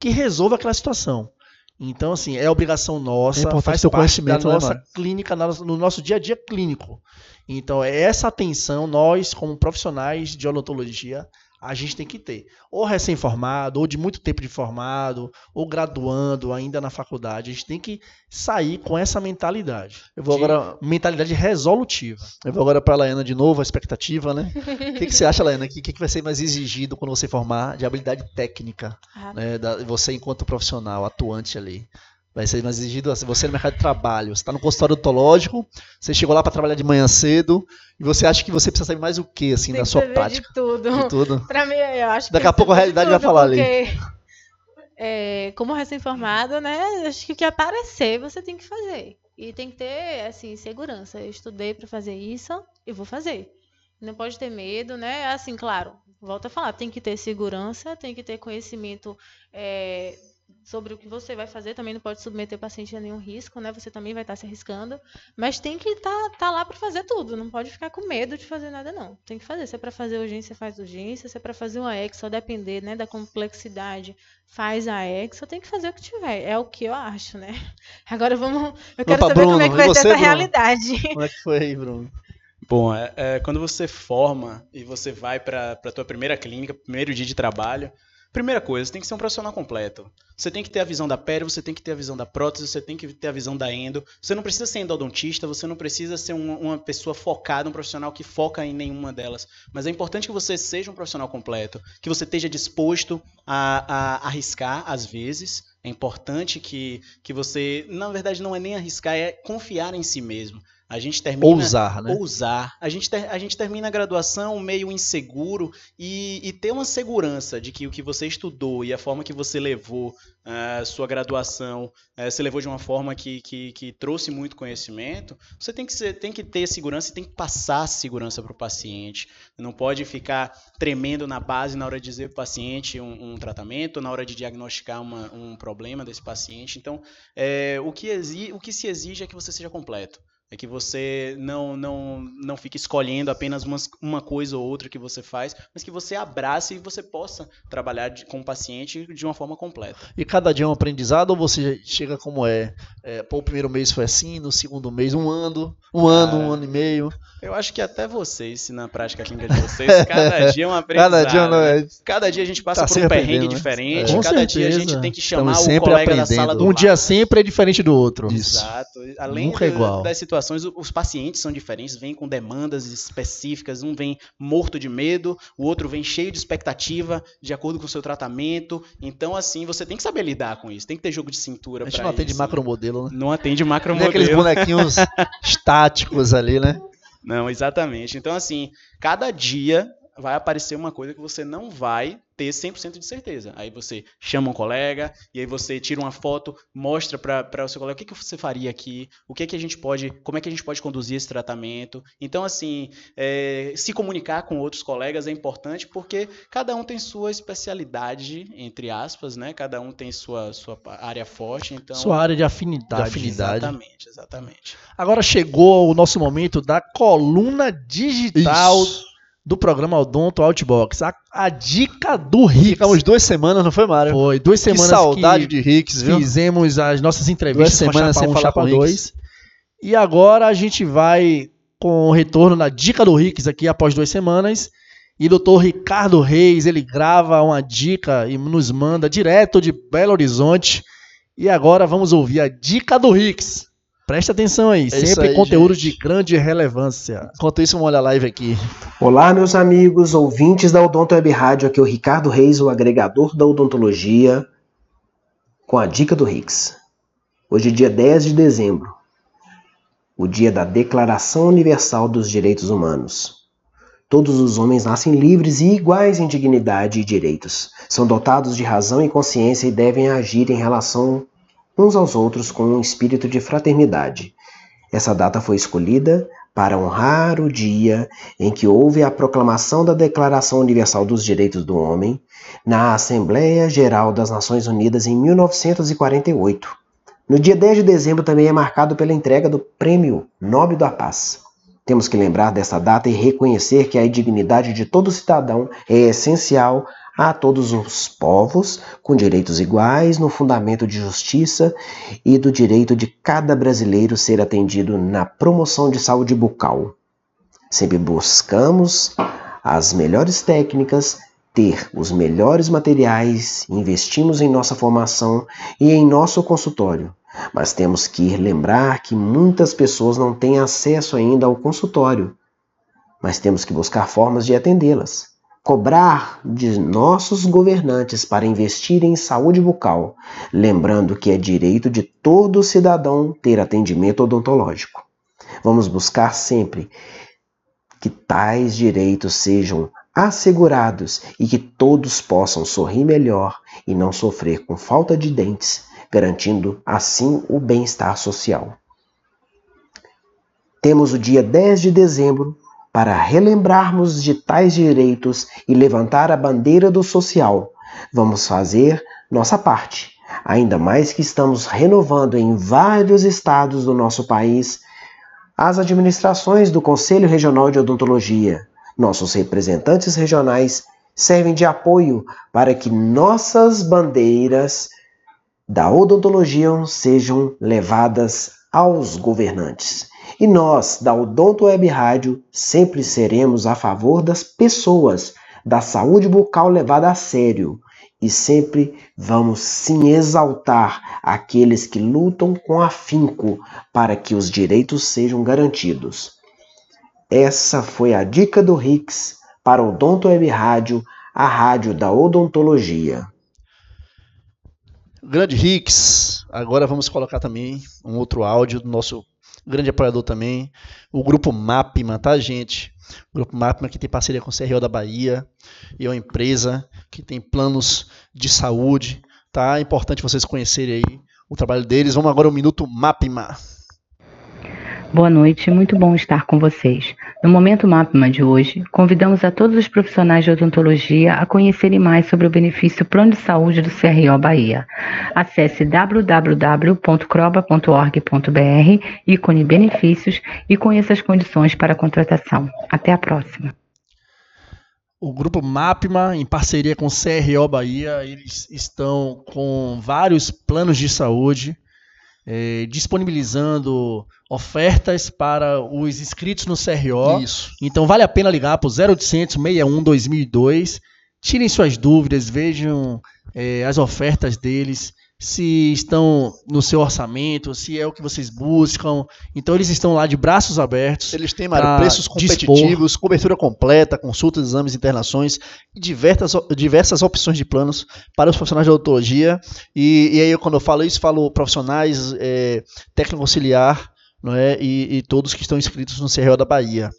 S2: que resolva aquela situação. Então, assim, é obrigação nossa,
S1: é
S2: faz parte da né, nossa né, clínica, no nosso dia a dia clínico. Então, é essa atenção, nós, como profissionais de odontologia, a gente tem que ter. Ou recém-formado, ou de muito tempo de formado, ou graduando ainda na faculdade. A gente tem que sair com essa mentalidade.
S1: Eu vou agora.
S2: Mentalidade resolutiva.
S1: Eu vou agora para a Laiana de novo, a expectativa, né? O que, que você acha, Laiana? O que, que vai ser mais exigido quando você formar de habilidade técnica? Ah. Né, da, você enquanto profissional, atuante ali? Vai ser mais exigido assim, você no mercado de trabalho, você está no consultório odontológico, você chegou lá para trabalhar de manhã cedo, e você acha que você precisa saber mais o que, assim, Tem na sua prática?
S3: De tudo.
S1: De tudo.
S3: Para mim, eu acho
S1: Daqui a pouco a realidade vai falar
S3: porque,
S1: ali.
S3: É, como recém-formado, né, acho que o que aparecer você tem que fazer. E tem que ter, assim, segurança. Eu estudei para fazer isso e vou fazer. Não pode ter medo, né? Assim, claro, volta a falar, tem que ter segurança, tem que ter conhecimento é, sobre o que você vai fazer, também não pode submeter o paciente a nenhum risco, né? Você também vai estar se arriscando, mas tem que estar tá, tá lá para fazer tudo, não pode ficar com medo de fazer nada não. Tem que fazer, se é para fazer urgência, faz urgência, se é para fazer uma EXA, depender, né, da complexidade, faz a EXA, tem que fazer o que tiver. É o que eu acho, né? Agora vamos, eu quero saber
S1: Bruno,
S3: como é que vai
S1: você,
S3: ser essa
S1: Bruno?
S3: realidade.
S1: Como é que foi aí, Bruno?
S4: Bom, é, é, quando você forma e você vai para a tua primeira clínica, primeiro dia de trabalho, Primeira coisa, tem que ser um profissional completo. Você tem que ter a visão da pele, você tem que ter a visão da prótese, você tem que ter a visão da endo. Você não precisa ser endodontista, você não precisa ser um, uma pessoa focada, um profissional que foca em nenhuma delas. Mas é importante que você seja um profissional completo, que você esteja disposto a, a arriscar às vezes. É importante que, que você, na verdade, não é nem arriscar, é confiar em si mesmo. A gente termina.
S1: Ousar, né?
S4: Ousar. A gente, ter, a gente termina a graduação meio inseguro e, e ter uma segurança de que o que você estudou e a forma que você levou a uh, sua graduação, uh, você levou de uma forma que, que, que trouxe muito conhecimento, você tem que, ser, tem que ter segurança e tem que passar segurança para o paciente. Não pode ficar tremendo na base na hora de dizer para o paciente um, um, tratamento, na hora de diagnosticar uma, um problema desse paciente. Então, é, o, que exi, o que se exige é que você seja completo. É que você não, não, não fique escolhendo apenas uma, uma coisa ou outra que você faz, mas que você abrace e você possa trabalhar de, com o paciente de uma forma completa.
S1: E cada dia é um aprendizado ou você chega como é? é pô, o primeiro mês foi assim, no segundo mês um ano, um ano, um ano e meio.
S4: Eu acho que até vocês, se na prática clínica de vocês, cada dia é um aprendizado.
S1: cada dia não é.
S4: Cada dia a gente passa
S1: Tá
S4: por um perrengue
S1: né?
S4: diferente,
S2: É.
S4: Cada dia a
S2: certeza.
S4: gente tem que chamar
S1: Estamos
S4: o colega da sala do
S2: Um
S4: lado.
S2: dia sempre é diferente do outro.
S1: Isso.
S4: Exato. Além
S2: Nunca é igual.
S4: das situações os pacientes são diferentes, vêm com demandas específicas, um vem morto de medo, o outro vem cheio de expectativa, de acordo com o seu tratamento. Então, assim, você tem que saber lidar com isso, tem que ter jogo de cintura.
S1: A gente não atende
S4: isso.
S1: macromodelo, né?
S4: Não atende macro
S1: Não é aqueles bonequinhos estáticos ali, né?
S4: Não, exatamente. Então, assim, cada dia vai aparecer uma coisa que você não vai ter 100% de certeza. Aí você chama um colega, e aí você tira uma foto, mostra para o seu colega o que, que você faria aqui, o que, que a gente pode, como é que a gente pode conduzir esse tratamento. Então, assim, é, se comunicar com outros colegas é importante porque cada um tem sua especialidade, entre aspas, né? Cada um tem sua, sua área forte. Então,
S2: Sua área de afinidade.
S1: De afinidade.
S4: Exatamente, exatamente.
S2: Agora chegou o nosso momento da coluna digital
S1: Isso.
S2: Do programa Odonto Outbox. A, a dica do Rick.
S1: Ficamos duas semanas, não foi, Mário?
S2: Foi duas
S1: Que
S2: semanas
S1: saudade
S2: que
S1: de Ricks, viu?
S2: fizemos as nossas entrevistas
S1: Duas semanas sem
S2: 1,
S1: falar
S2: Chapa
S1: com o
S2: 2. E agora a gente vai com o retorno na dica do Ricks aqui após duas semanas. E doutor Ricardo Reis, ele grava uma dica e nos manda direto de Belo Horizonte. E agora vamos ouvir a dica do Ricks. Presta atenção aí,
S1: isso
S2: sempre
S1: aí,
S2: conteúdo
S1: gente.
S2: de grande relevância.
S1: Enquanto isso, vamos olhar a live aqui.
S5: Olá, meus amigos, ouvintes da Odonto Web Rádio, aqui é o Ricardo Reis, o agregador da odontologia, com a dica do Rix. Hoje é dia 10 de dezembro, o dia da Declaração Universal dos Direitos Humanos. Todos os homens nascem livres e iguais em dignidade e direitos. São dotados de razão e consciência e devem agir em relação uns aos outros com um espírito de fraternidade. Essa data foi escolhida para honrar o dia em que houve a proclamação da Declaração Universal dos Direitos do Homem na Assembleia Geral das Nações Unidas em 1948. No dia 10 de dezembro também é marcado pela entrega do Prêmio Nobel da Paz. Temos que lembrar dessa data e reconhecer que a dignidade de todo cidadão é essencial a todos os povos, com direitos iguais no fundamento de justiça e do direito de cada brasileiro ser atendido na promoção de saúde bucal. Sempre buscamos as melhores técnicas, ter os melhores materiais, investimos em nossa formação e em nosso consultório. Mas temos que lembrar que muitas pessoas não têm acesso ainda ao consultório. Mas temos que buscar formas de atendê-las. Cobrar de nossos governantes para investir em saúde bucal, lembrando que é direito de todo cidadão ter atendimento odontológico. Vamos buscar sempre que tais direitos sejam assegurados e que todos possam sorrir melhor e não sofrer com falta de dentes, garantindo assim o bem-estar social. Temos o dia 10 de dezembro para relembrarmos de tais direitos e levantar a bandeira do social. Vamos fazer nossa parte, ainda mais que estamos renovando em vários estados do nosso país as administrações do Conselho Regional de Odontologia. Nossos representantes regionais servem de apoio para que nossas bandeiras da odontologia sejam levadas aos governantes. E nós, da Odonto Web Rádio, sempre seremos a favor das pessoas, da saúde bucal levada a sério. E sempre vamos sim exaltar aqueles que lutam com afinco para que os direitos sejam garantidos. Essa foi a dica do Rix para Odonto Web Rádio, a rádio da odontologia.
S1: Grande Ricks. Agora vamos colocar também um outro áudio do nosso grande apoiador também, o grupo Mapma, tá, gente? O grupo Mapma que tem parceria com o CRO da Bahia e é uma empresa que tem planos de saúde, tá? É importante vocês conhecerem aí o trabalho deles. Vamos agora ao minuto Mapma.
S6: Boa noite, muito bom estar com vocês. No Momento MAPMA de hoje, convidamos a todos os profissionais de odontologia a conhecerem mais sobre o benefício Plano de Saúde do CRO Bahia. Acesse www.croba.org.br, ícone benefícios e conheça as condições para a contratação. Até a próxima.
S2: O grupo Mapma, em parceria com o CRO Bahia, eles estão com vários planos de saúde, eh, disponibilizando ofertas para os inscritos no CRO.
S1: Isso.
S2: Então vale a pena ligar para o 0800 61 2002. Tirem suas dúvidas, vejam eh, as ofertas deles. Se estão no seu orçamento, se é o que vocês buscam. Então eles estão lá de braços abertos.
S1: Eles têm, Mário, preços
S2: dispor.
S1: competitivos, cobertura completa, consultas, exames, internações e diversas, diversas opções de planos para os profissionais de odontologia. E, e aí, quando eu falo isso, falo profissionais, é, técnico auxiliar não é? e, e todos que estão inscritos no CRO da Bahia.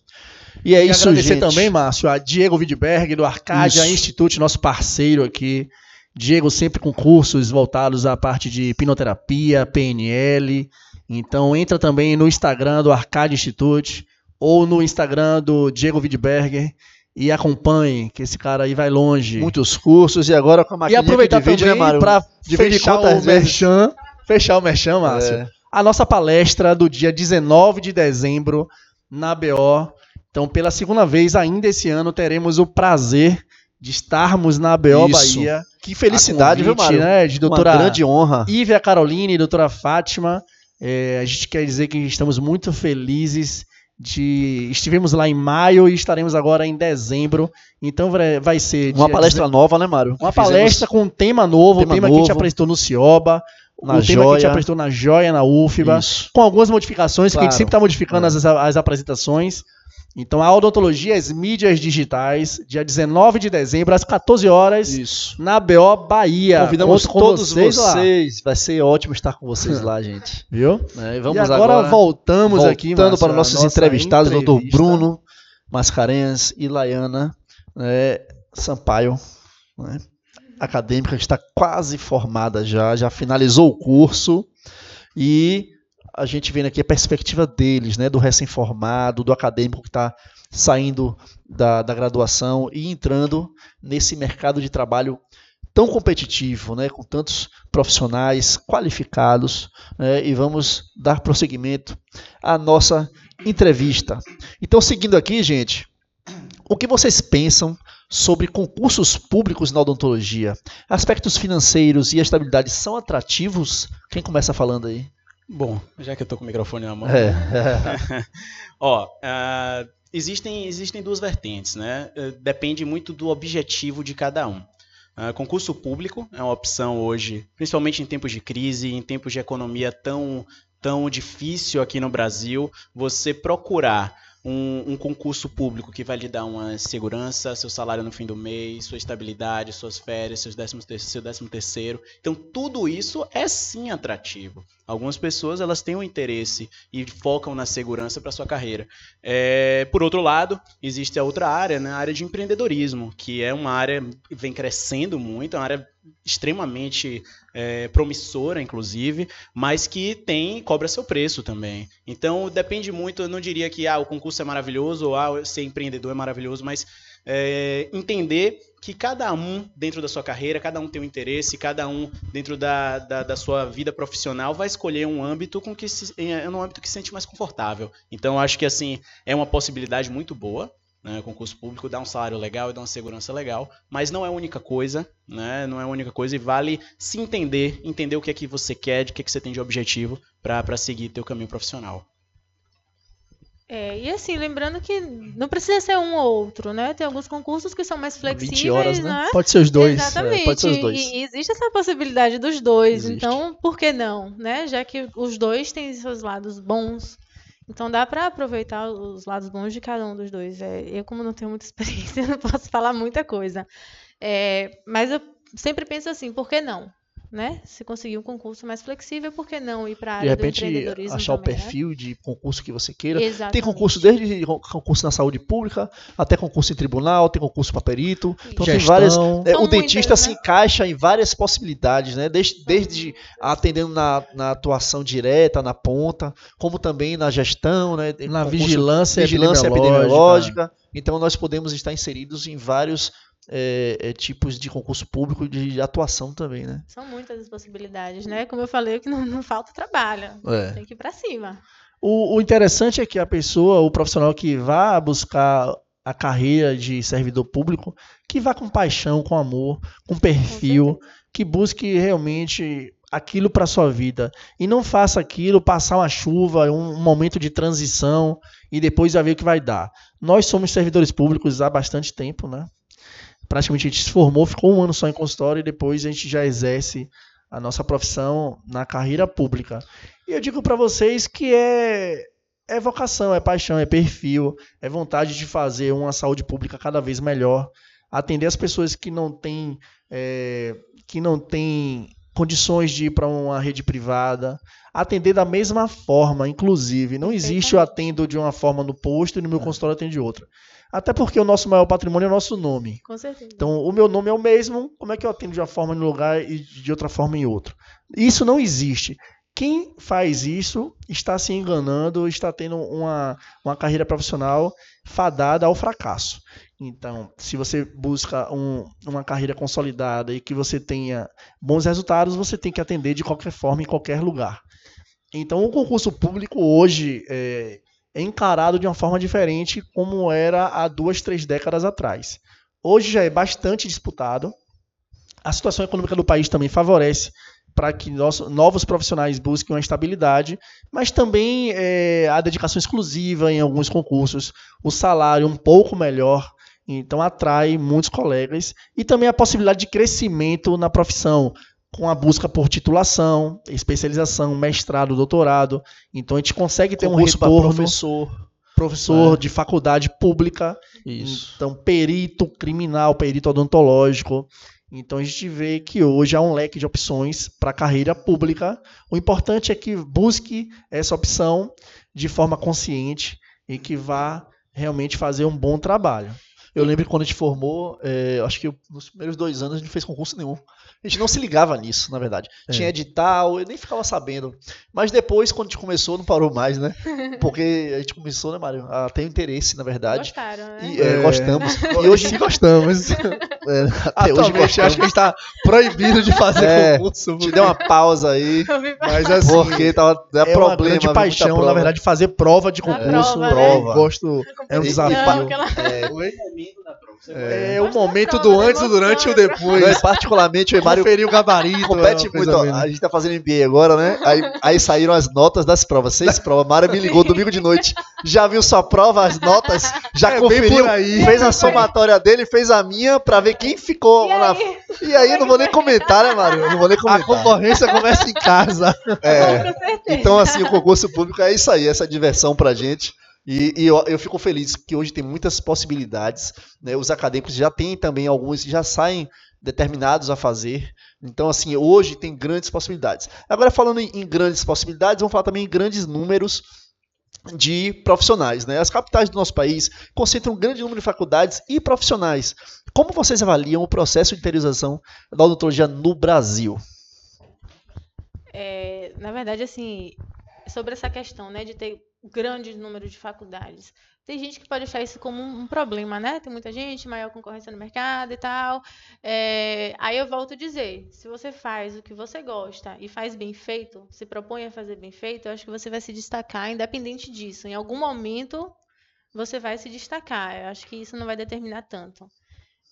S1: E é
S2: e
S1: isso,
S2: agradecer
S1: gente.
S2: também, Márcio, a Diego Widberg, do Arcadia. Institute, nosso parceiro aqui. Diego sempre com cursos voltados à parte de pinoterapia, PNL. Então entra também no Instagram do Arcadia Institute ou no Instagram do Diego Widberger e acompanhe, que esse cara aí vai longe.
S1: Muitos cursos e agora com a
S2: e
S1: maquininha
S2: aproveitar
S1: que divide,
S2: também
S1: né,
S2: para fechar o merchan, fechar o merchan, Márcio.
S1: É.
S2: A nossa palestra do dia 19 de dezembro na BO. Então, pela segunda vez ainda esse ano, teremos o prazer de estarmos na BO
S1: Isso.
S2: Bahia.
S1: Que felicidade,
S2: A
S1: viu,
S2: convite,
S1: Mário?
S2: Né, de
S1: Uma
S2: doutora
S1: grande honra.
S2: Ívia Caroline e doutora Fátima. É, a gente quer dizer que estamos muito felizes de estivemos lá em maio e estaremos agora em dezembro. Então vai- ser
S1: Uma palestra nova, né, Mário?
S2: uma
S1: Fizemos-
S2: palestra com um tema novo,
S1: tema
S2: o tema que a gente
S1: novo.
S2: apresentou no Cioba,
S1: Na
S2: o tema que a gente
S1: Joia.
S2: apresentou na Joia, na UFBA,
S1: Isso.
S2: com algumas modificações, que a gente
S1: Claro.
S2: sempre está modificando
S1: É.
S2: as, as apresentações. Então, a odontologia, as mídias digitais, dia 19 de dezembro, às 14 horas,
S1: Isso.
S2: na BO Bahia.
S1: Convidamos
S2: Conto
S1: todos vocês,
S2: lá,
S1: Vai ser ótimo estar com vocês lá, gente.
S2: viu?
S1: Né,
S2: E
S1: Vamos
S2: agora,
S1: agora,
S2: voltamos aqui,
S1: voltando
S2: Márcio,
S1: para nossos entrevistados, doutor
S2: entrevista.
S1: Bruno Mascarenhas e Laiana né, Sampaio, né, acadêmica que está quase formada já, já finalizou o curso e a gente vendo aqui a perspectiva deles, né, do recém-formado, do acadêmico que está saindo da, da graduação e entrando nesse mercado de trabalho tão competitivo, né, com tantos profissionais qualificados, né, e vamos dar prosseguimento à nossa entrevista. Então, seguindo aqui, gente, o que vocês pensam sobre concursos públicos na odontologia? Aspectos financeiros e a estabilidade são atrativos? Quem começa falando aí?
S4: Bom, já que eu tô com o microfone na mão.
S1: É.
S4: Ó, ah, existem, existem duas vertentes, né? Eh, Depende muito do objetivo de cada um. Ah, concurso público é uma opção hoje, principalmente em tempos de crise, em tempos de economia tão, tão difícil aqui no Brasil, você procurar um, um concurso público que vai lhe dar uma segurança, seu salário no fim do mês, sua estabilidade, suas férias, seus décimos seu décimo terceiro. Então, tudo isso é sim atrativo. Algumas pessoas elas têm um interesse e focam na segurança para sua carreira. É, por outro lado, existe a outra área, né, a área de empreendedorismo, que é uma área que vem crescendo muito, é uma área extremamente é, promissora, inclusive, mas que tem cobra seu preço também. Então depende muito. Eu não diria que ah, o concurso é maravilhoso ou ah, ser empreendedor é maravilhoso, mas é, entender que cada um dentro da sua carreira, cada um tem um interesse, cada um dentro da, da, da sua vida profissional vai escolher um âmbito com que se, é um âmbito que se sente mais confortável. Então acho que assim é uma possibilidade muito boa. Né, concurso público dá um salário legal e dá uma segurança legal, mas não é a única coisa, né? Não é a única coisa e vale se entender, entender o que é que você quer, de que é que você tem de objetivo para seguir teu caminho profissional.
S3: É, e assim, lembrando que não precisa ser um ou outro, né? Tem alguns concursos que são mais
S1: 20
S3: flexíveis,
S1: horas, né?
S3: né?
S2: Pode ser os dois.
S3: Exatamente.
S1: é, pode ser os dois.
S3: E, e existe essa possibilidade dos dois.
S1: Existe.
S3: Então, por que não, né? Já que os dois têm seus lados bons. Então dá para aproveitar os lados bons de cada um dos dois. É, eu, como não tenho muita experiência, não posso falar muita coisa. É, mas eu sempre penso assim, por que não? Né? Se conseguir um concurso mais flexível, por que não ir para a
S1: De
S3: área do
S1: repente,
S3: empreendedorismo
S1: achar o
S3: também, né?
S1: perfil de concurso que você queira.
S3: Exatamente.
S1: Tem concurso desde concurso na saúde pública até concurso em tribunal, tem concurso para perito. Então tem
S2: Gestão.
S1: várias. é, o dentista se
S3: né?
S1: encaixa em várias possibilidades, né? Desde, desde atendendo na, na atuação direta, na ponta, como também na gestão, né? Tem
S2: Na
S1: concurso-
S2: vigilância,
S1: vigilância
S2: epidemiológica.
S1: epidemiológica. Então nós podemos estar inseridos em vários é, é, tipos de concurso público de atuação também, né?
S3: São muitas as possibilidades, né? Como eu falei, que não, não falta trabalho.
S1: É.
S3: Tem que ir para cima.
S2: O, o interessante é que a pessoa, o profissional que vá buscar a carreira de servidor público, que vá com paixão, com amor, com perfil, que busque realmente aquilo para sua vida e não faça aquilo passar uma chuva, um, um momento de transição e depois já ver o que vai dar. Nós somos servidores públicos há bastante tempo, né? Praticamente a gente se formou, ficou um ano só em consultório e depois a gente já exerce a nossa profissão na carreira pública. E eu digo para vocês que é é vocação, é paixão, é perfil, é vontade de fazer uma saúde pública cada vez melhor, atender as pessoas que não têm é, que não têm condições de ir para uma rede privada, atender da mesma forma, inclusive. Não existe eu atendo de uma forma no posto e no meu consultório atende de outra. Até porque o nosso maior patrimônio é o nosso nome.
S3: Com certeza.
S2: Então, o meu nome é o mesmo, como é que eu atendo de uma forma em um lugar e de outra forma em outro? Isso não existe. Quem faz isso está se enganando, está tendo uma, uma carreira profissional fadada ao fracasso. Então, se você busca um, uma carreira consolidada e que você tenha bons resultados, você tem que atender de qualquer forma, em qualquer lugar. Então, o concurso público hoje é, é encarado de uma forma diferente como era há duas, três décadas atrás. Hoje já é bastante disputado. A situação econômica do país também favorece para que nossos, novos profissionais busquem uma estabilidade, mas também é, a dedicação exclusiva em alguns concursos, o salário um pouco melhor, então atrai muitos colegas e também a possibilidade de crescimento na profissão com a busca por titulação, especialização, mestrado, doutorado. Então a gente consegue ter
S1: Concurso
S2: um retorno
S1: professor.
S2: professor
S1: É.
S2: de faculdade pública,
S1: Isso.
S2: então perito criminal, perito odontológico. Então a gente vê que hoje há um leque de opções para a carreira pública. O importante é que busque essa opção de forma consciente e que vá realmente fazer um bom trabalho.
S1: Eu lembro quando a gente formou, é, acho que nos primeiros dois anos a gente não fez concurso nenhum. A gente não se ligava nisso, na verdade.
S2: É.
S1: Tinha edital, eu nem ficava sabendo. Mas depois, quando a gente começou, não parou mais, né? Porque a gente começou, né, Mário? A ter interesse, na verdade.
S3: Gostaram, né?
S1: E, é,
S2: É.
S1: gostamos. E hoje
S2: Sim gostamos.
S1: é, até hoje
S2: Atualmente acho que a
S1: gostamos.
S2: gente está proibido de fazer
S1: É,
S2: concurso.
S1: Te deu uma pausa aí.
S2: Mas assim,
S1: Porque tava é,
S2: é uma
S1: problema.
S2: grande
S1: viu, muita
S2: paixão, na
S1: prova.
S2: verdade, fazer prova de concurso.
S3: prova, né?
S1: Prova.
S2: Gosto. É um desafio.
S3: aquela-
S1: É,
S2: o
S3: Gosto da
S2: momento
S3: prova,
S2: do
S3: da
S2: antes, o durante e o
S3: da
S2: depois.
S1: Não, é particularmente o Mário
S2: Conferir o gabarito.
S1: compete
S2: é
S1: muito. ó. A gente tá fazendo MBA agora, né? Aí, aí saíram as notas das provas, seis provas. Mário me ligou domingo de noite. Já viu sua prova, as notas? Já
S2: É
S1: conferiu?
S2: por aí.
S1: Fez a somatória dele, fez a minha pra ver quem ficou
S3: E
S1: na.
S3: aí?
S1: E aí, não vou nem comentar, né, Mário? Não vou nem
S2: A
S1: comentar.
S2: concorrência começa em casa.
S1: É.
S3: Com certeza.
S1: Então, assim, o concurso público é isso aí, essa diversão pra gente. E, e eu, eu fico feliz que hoje tem muitas possibilidades. né? Os acadêmicos já têm também alguns, já saem determinados a fazer. Então, assim, hoje tem grandes possibilidades. Agora, falando em, em grandes possibilidades, vamos falar também em grandes números de profissionais. Né? As capitais do nosso país concentram um grande número de faculdades e profissionais. Como vocês avaliam o processo de interiorização da odontologia no Brasil?
S3: É, na verdade, assim, sobre essa questão, né, de ter grande número de faculdades. Tem gente que pode achar isso como um, problema, né? Tem muita gente, maior concorrência no mercado e tal. É, aí eu volto a dizer, se você faz o que você gosta e faz bem feito, se propõe a fazer bem feito, eu acho que você vai se destacar independente disso. Em algum momento você vai se destacar. Eu acho que isso não vai determinar tanto.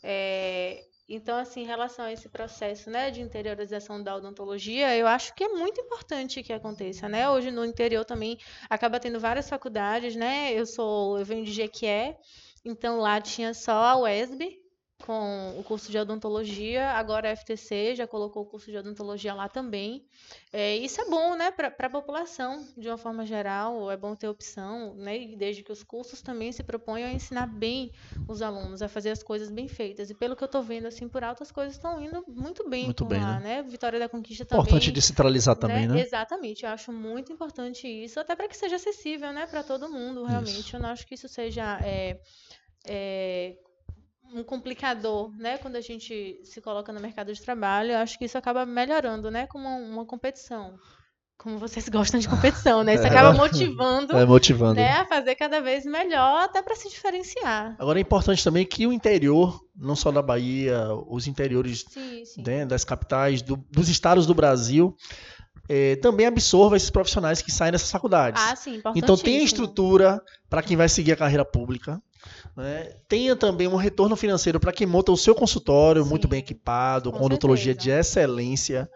S3: É, então, assim, em relação a esse processo, né, de interiorização da odontologia, eu acho que é muito importante que aconteça, né? Hoje no interior também acaba tendo várias faculdades, né? Eu sou, eu venho de Jequié, então lá tinha só a UESB com o curso de odontologia, agora a FTC já colocou o curso de odontologia lá também. É, isso é bom, né, para a população, de uma forma geral, é bom ter opção, né, e desde que os cursos também se proponham a ensinar bem os alunos, a fazer as coisas bem feitas. E pelo que eu estou vendo, assim, por alto, as coisas estão indo muito bem
S1: Muito
S3: por
S1: bem,
S3: lá, né? Vitória da Conquista também.
S1: Importante descentralizar também, né?
S3: Exatamente, eu acho muito importante isso, até para que seja acessível, né, para todo mundo, realmente.
S1: Isso.
S3: Eu não acho que isso seja é, é, um complicador, né, quando a gente se coloca no mercado de trabalho. Eu acho que isso acaba melhorando, né, como uma, competição. Como vocês gostam de competição, né? Isso
S1: É.
S3: acaba motivando,
S1: É motivando.
S3: né, a fazer cada vez melhor, até para se diferenciar.
S2: Agora é importante também que o interior, não só da Bahia, os interiores
S3: Sim, sim.
S2: né, das capitais, do- dos estados do Brasil, eh, também absorva esses profissionais que saem dessas faculdades.
S3: Ah, sim,
S2: Então tenha
S3: importantíssimo.
S2: estrutura para quem vai seguir a carreira pública. Né? Tenha também um retorno financeiro para quem monta o seu consultório
S3: Sim,
S2: muito bem equipado, com,
S3: com
S2: odontologia de excelência.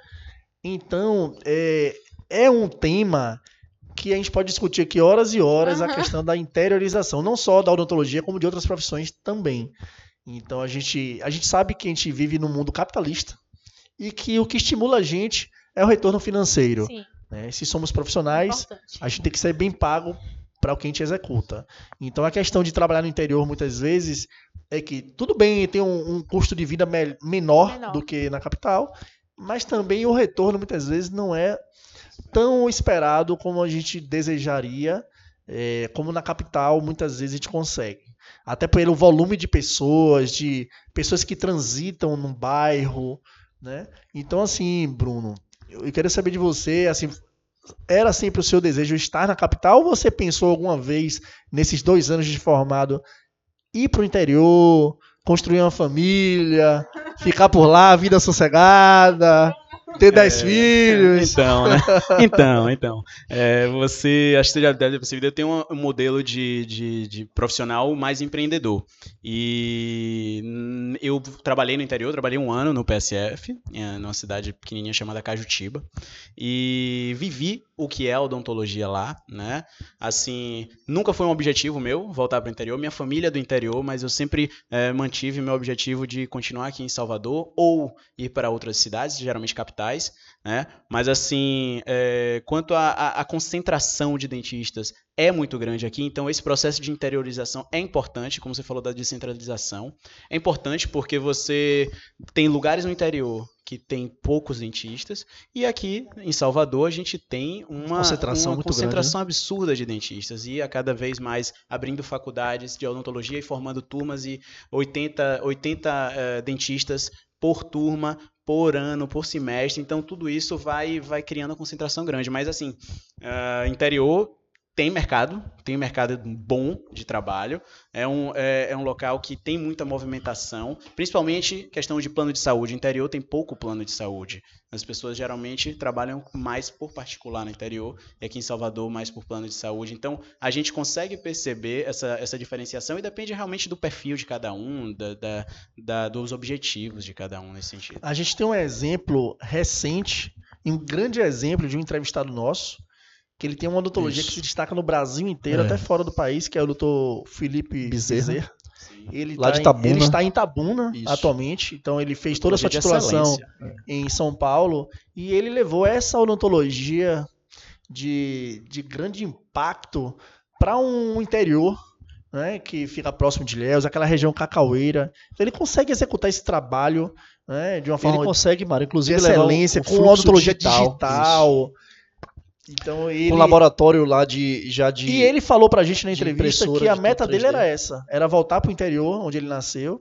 S2: Então, é, é um tema que a gente pode discutir aqui horas e horas a
S3: Aham.
S2: questão da interiorização, não só da odontologia, como de outras profissões também. Então a gente, a gente sabe que a gente vive num mundo capitalista e que o que estimula a gente é o retorno financeiro. Né? Se somos profissionais,
S3: importante.
S2: a gente tem que ser bem pago para o que a gente executa. Então a questão de trabalhar no interior muitas vezes é que tudo bem, tem um, um custo de vida me- menor,
S3: Menor.
S2: do que na capital, mas também o retorno muitas vezes não é tão esperado como a gente desejaria, é, como na capital muitas vezes a gente consegue. Até pelo volume de pessoas, de pessoas que transitam num bairro, né? Então assim, Bruno, eu quero saber de você, assim, era sempre o seu desejo estar na capital ou você pensou alguma vez, nesses dois anos de formado, ir para o interior, construir uma família, ficar por lá, vida sossegada, ter dez filhos?
S4: Então, né? Então, então. É, você, acho que você já deve ter percebido, eu tenho um, um modelo de, de, de profissional mais empreendedor. E eu trabalhei no interior, trabalhei um ano no PSF, eh, numa cidade pequenininha chamada Cajutiba, e vivi o que é odontologia lá, né? Assim, nunca foi um objetivo meu voltar para o interior, minha família é do interior, mas eu sempre eh, mantive meu objetivo de continuar aqui em Salvador ou ir para outras cidades, geralmente capitais, né? Mas assim, é, quanto à concentração de dentistas é muito grande aqui, então esse processo de interiorização é importante, como você falou da descentralização. É importante porque você tem lugares no interior que tem poucos dentistas e aqui em Salvador a gente tem uma
S2: Concentração
S4: uma
S2: muito grande, né?
S4: concentração absurda de dentistas e a cada vez mais abrindo faculdades de odontologia e formando turmas e 80, 80 eh, dentistas por turma, por ano, por semestre. Então tudo isso vai vai criando uma concentração grande. Mas assim, ah, interior tem mercado, tem mercado bom de trabalho, é um, é, é um local que tem muita movimentação, principalmente questão de plano de saúde. Interior tem pouco plano de saúde. As pessoas geralmente trabalham mais por particular no interior, e aqui em Salvador mais por plano de saúde. Então a gente consegue perceber essa, essa diferenciação e depende realmente do perfil de cada um, da, da- da- dos objetivos de cada um nesse sentido.
S2: A gente tem um exemplo recente, um grande exemplo de um entrevistado nosso, que ele tem uma odontologia
S1: Isso.
S2: que se destaca no Brasil inteiro,
S1: É.
S2: até fora do país, que é o doutor Felipe
S1: Bezerra.
S2: Bezerra. Ele
S1: Lá
S2: tá
S1: de
S2: em-. Ele está em Itabuna
S1: Isso.
S2: atualmente, então ele fez toda a sua
S4: de
S2: titulação em São Paulo e ele levou essa odontologia de, de grande impacto para um interior, né, que fica próximo de Ilhéus, aquela região cacaueira. Então ele consegue executar esse trabalho né, de uma
S1: Ele
S2: forma
S1: consegue, Mário,
S2: de
S1: inclusive, levar o-
S2: excelência,
S1: o
S2: com odontologia digital.
S1: digital.
S2: Então ele
S1: Um laboratório lá de já de
S2: e ele falou pra gente na entrevista que a meta dele
S1: 3D.
S2: era essa, era voltar pro interior onde ele nasceu,